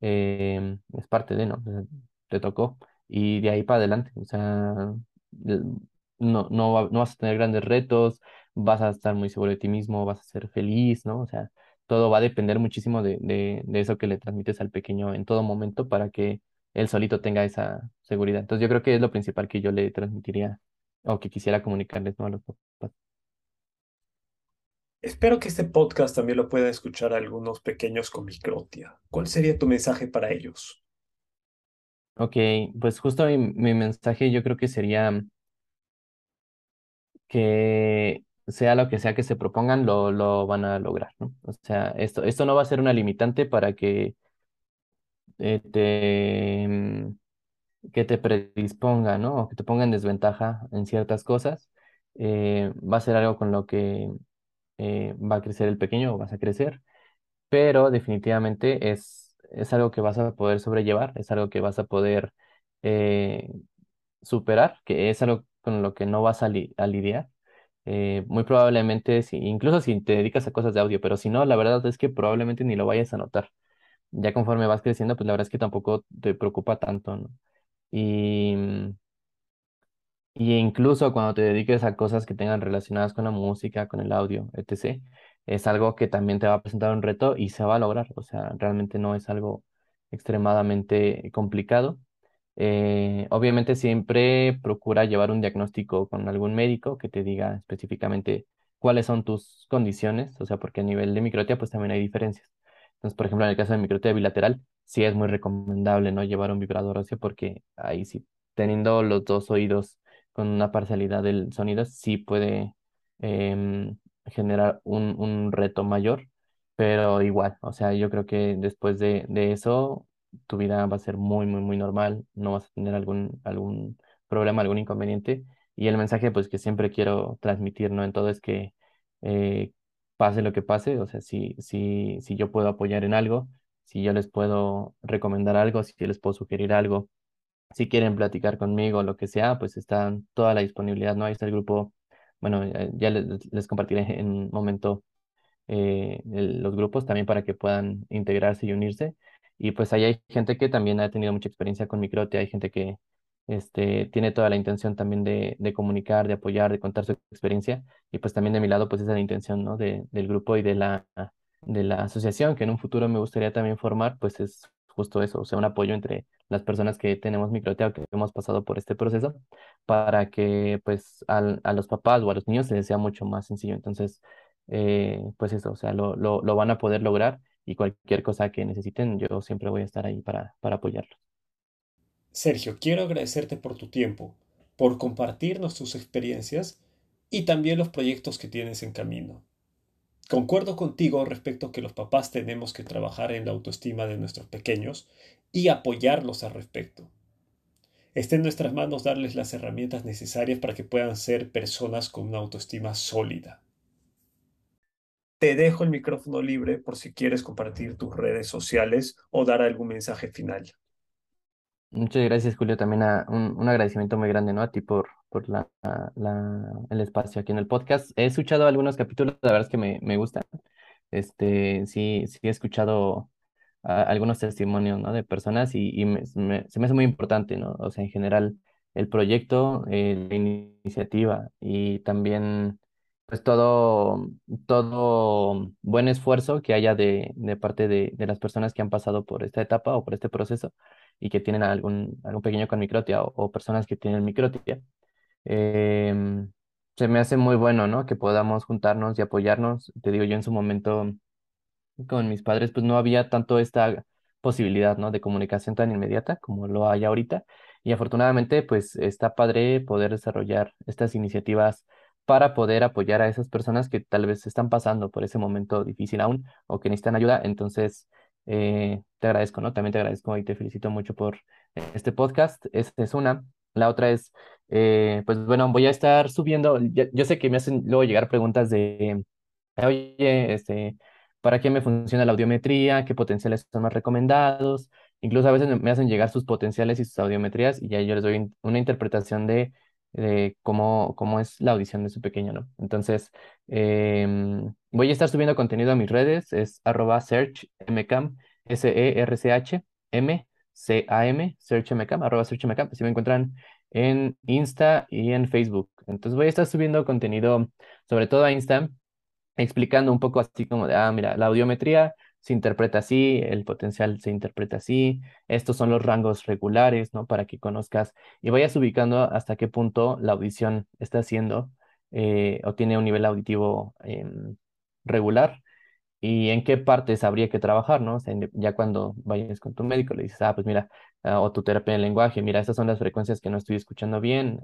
Speaker 2: em, es parte de, ¿no? Sea, te tocó y de ahí para adelante, o sea, no, no, no vas a tener grandes retos, vas a estar muy seguro de ti mismo, vas a ser feliz, ¿no? O sea, todo va a depender muchísimo de, de, de eso que le transmites al pequeño en todo momento para que él solito tenga esa seguridad. Entonces yo creo que es lo principal que yo le transmitiría o que quisiera comunicarles, ¿no? a los papás.
Speaker 1: Espero que este podcast también lo puedan escuchar algunos pequeños con microtia. ¿Cuál sería tu mensaje para ellos?
Speaker 2: Ok, pues justo mi, mi mensaje yo creo que sería que sea lo que sea que se propongan, lo, lo van a lograr, ¿no? O sea, esto, esto no va a ser una limitante para que eh, te, mm, que te predisponga, ¿no? O que te ponga en desventaja en ciertas cosas. Eh, va a ser algo con lo que eh, va a crecer el pequeño o vas a crecer, pero definitivamente es, es algo que vas a poder sobrellevar, es algo que vas a poder superar, que es algo con lo que no vas a, a lidiar. Muy probablemente, si, incluso si te dedicas a cosas de audio, pero si no, la verdad es que probablemente ni lo vayas a notar ya conforme vas creciendo, pues la verdad es que tampoco te preocupa tanto, ¿no? Y, y incluso cuando te dediques a cosas que tengan relacionadas con la música, con el audio, etc., es algo que también te va a presentar un reto y se va a lograr. O sea, realmente no es algo extremadamente complicado. Eh, obviamente siempre procura llevar un diagnóstico con algún médico que te diga específicamente cuáles son tus condiciones, o sea, porque a nivel de microtia pues también hay diferencias. Entonces, por ejemplo, en el caso de microtia bilateral, sí es muy recomendable no llevar un vibrador óseo porque ahí sí, teniendo los dos oídos con una parcialidad del sonido, sí puede em, generar un, un, reto mayor, pero igual, o sea, yo creo que después de, de, eso, tu vida va a ser muy, muy, muy normal, no vas a tener algún, algún problema, algún inconveniente. Y el mensaje, pues, que siempre quiero transmitir, ¿no? En todo es que eh, pase lo que pase, o sea, si, si, si yo puedo apoyar en algo, si yo les puedo recomendar algo, si les puedo sugerir algo, si quieren platicar conmigo, lo que sea, pues está toda la disponibilidad, ¿no? Ahí está el grupo, bueno, ya les, les compartiré en un momento eh, los grupos también para que puedan integrarse y unirse. Y pues ahí hay gente que también ha tenido mucha experiencia con Microte, hay gente que este, tiene toda la intención también de, de, comunicar, de apoyar, de contar su experiencia. Y pues también de mi lado, pues esa es la intención, ¿no? De, del grupo y de la, de la asociación, que en un futuro me gustaría también formar, pues es justo eso, o sea, un apoyo entre las personas que tenemos microteo, que hemos pasado por este proceso, para que pues al, a los papás o a los niños les sea mucho más sencillo. Entonces, eh, pues eso, o sea, lo, lo, lo van a poder lograr y cualquier cosa que necesiten, yo siempre voy a estar ahí para, para apoyarlos.
Speaker 1: Sergio, quiero agradecerte por tu tiempo, por compartirnos tus experiencias y también los proyectos que tienes en camino. Concuerdo contigo respecto a que los papás tenemos que trabajar en la autoestima de nuestros pequeños y apoyarlos al respecto. Está en nuestras manos darles las herramientas necesarias para que puedan ser personas con una autoestima sólida. Te dejo el micrófono libre por si quieres compartir tus redes sociales o dar algún mensaje final.
Speaker 2: Muchas gracias, Julio. También a, un, un, agradecimiento muy grande, ¿no? A ti por, por la, la, el espacio aquí en el podcast. He escuchado algunos capítulos, la verdad es que me, me gustan. Este, sí, sí he escuchado a, algunos testimonios, ¿no? De personas y, y me, me, se me hace muy importante, ¿no? O sea, en general, el proyecto, eh, la iniciativa y también, pues todo, todo buen esfuerzo que haya de, de parte de, de las personas que han pasado por esta etapa o por este proceso y que tienen algún, algún pequeño con microtia o, personas que tienen microtia, em, se me hace muy bueno, ¿no? Que podamos juntarnos y apoyarnos. Te digo, yo en su momento con mis padres, pues no había tanto esta posibilidad, ¿no? De comunicación tan inmediata como lo hay ahorita. Y afortunadamente, pues está padre poder desarrollar estas iniciativas para poder apoyar a esas personas que tal vez están pasando por ese momento difícil aún o que necesitan ayuda. Entonces, eh, te agradezco, ¿no? También te agradezco y te felicito mucho por este podcast. Esta es una. La otra es, eh, pues bueno, voy a estar subiendo, yo, sé que me hacen luego llegar preguntas de, oye, este, ¿para qué me funciona la audiometría? ¿Qué potenciales son más recomendados? Incluso a veces me hacen llegar sus potenciales y sus audiometrías y ya yo les doy una interpretación de, de cómo, cómo es la audición de su pequeño, ¿no? Entonces, em, voy a estar subiendo contenido a mis redes, es arroba searchmcam, S-E-R-C-H-M, C-A-M, searchmcam, arroba searchmcam, así me encuentran en Insta y en Facebook. Entonces voy a estar subiendo contenido, sobre todo a Insta, explicando un poco así como de, ah, mira, la audiometría se interpreta así, el potencial se interpreta así, estos son los rangos regulares, ¿no? Para que conozcas y vayas ubicando hasta qué punto la audición está haciendo eh, o tiene un nivel auditivo em, regular y en qué partes habría que trabajar, ¿no? O sea, ya cuando vayas con tu médico le dices, ah, pues mira, ah, o tu terapia en lenguaje, mira, estas son las frecuencias que no estoy escuchando bien,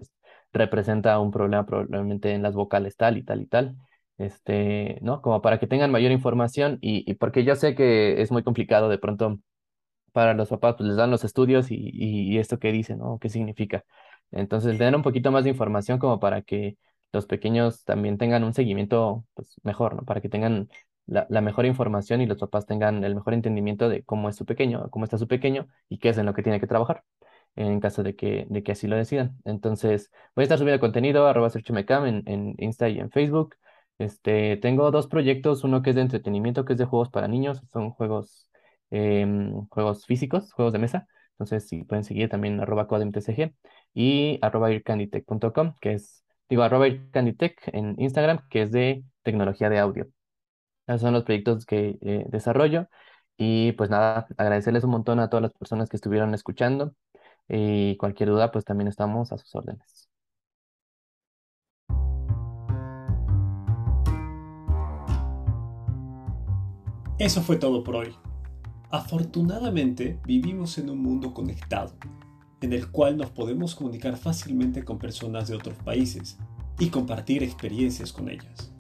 Speaker 2: representa un problema probablemente en las vocales tal y tal y tal, este, ¿no? Como para que tengan mayor información y, y porque yo sé que es muy complicado de pronto para los papás, pues les dan los estudios y, y, esto qué dice, ¿no? ¿Qué significa? Entonces, tener un poquito más de información como para que los pequeños también tengan un seguimiento pues, mejor, ¿no? Para que tengan la, mejor información y los papás tengan el mejor entendimiento de cómo es su pequeño, cómo está su pequeño y qué es en lo que tiene que trabajar en caso de que, de que así lo decidan. Entonces, voy a estar subiendo contenido, arroba en, en Insta y en Facebook. Este, tengo dos proyectos, uno que es de entretenimiento, que es de juegos para niños, son juegos, em, juegos físicos, juegos de mesa. Entonces, si pueden seguir también arroba codemtcg y arroba ircanditech.com, que es, digo, arroba ircanditech en Instagram, que es de tecnología de audio. Esos son los proyectos que eh, desarrollo. Y pues nada, agradecerles un montón a todas las personas que estuvieron escuchando. Y cualquier duda, pues también estamos a sus órdenes.
Speaker 1: Eso fue todo por hoy. Afortunadamente vivimos en un mundo conectado, en el cual nos podemos comunicar fácilmente con personas de otros países y compartir experiencias con ellas.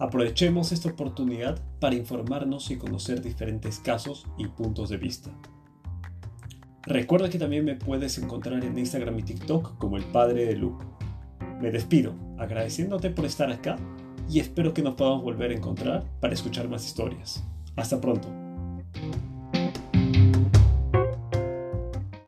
Speaker 1: Aprovechemos esta oportunidad para informarnos y conocer diferentes casos y puntos de vista. Recuerda que también me puedes encontrar en Instagram y TikTok como el padre de Luke. Me despido agradeciéndote por estar acá y espero que nos podamos volver a encontrar para escuchar más historias. Hasta pronto.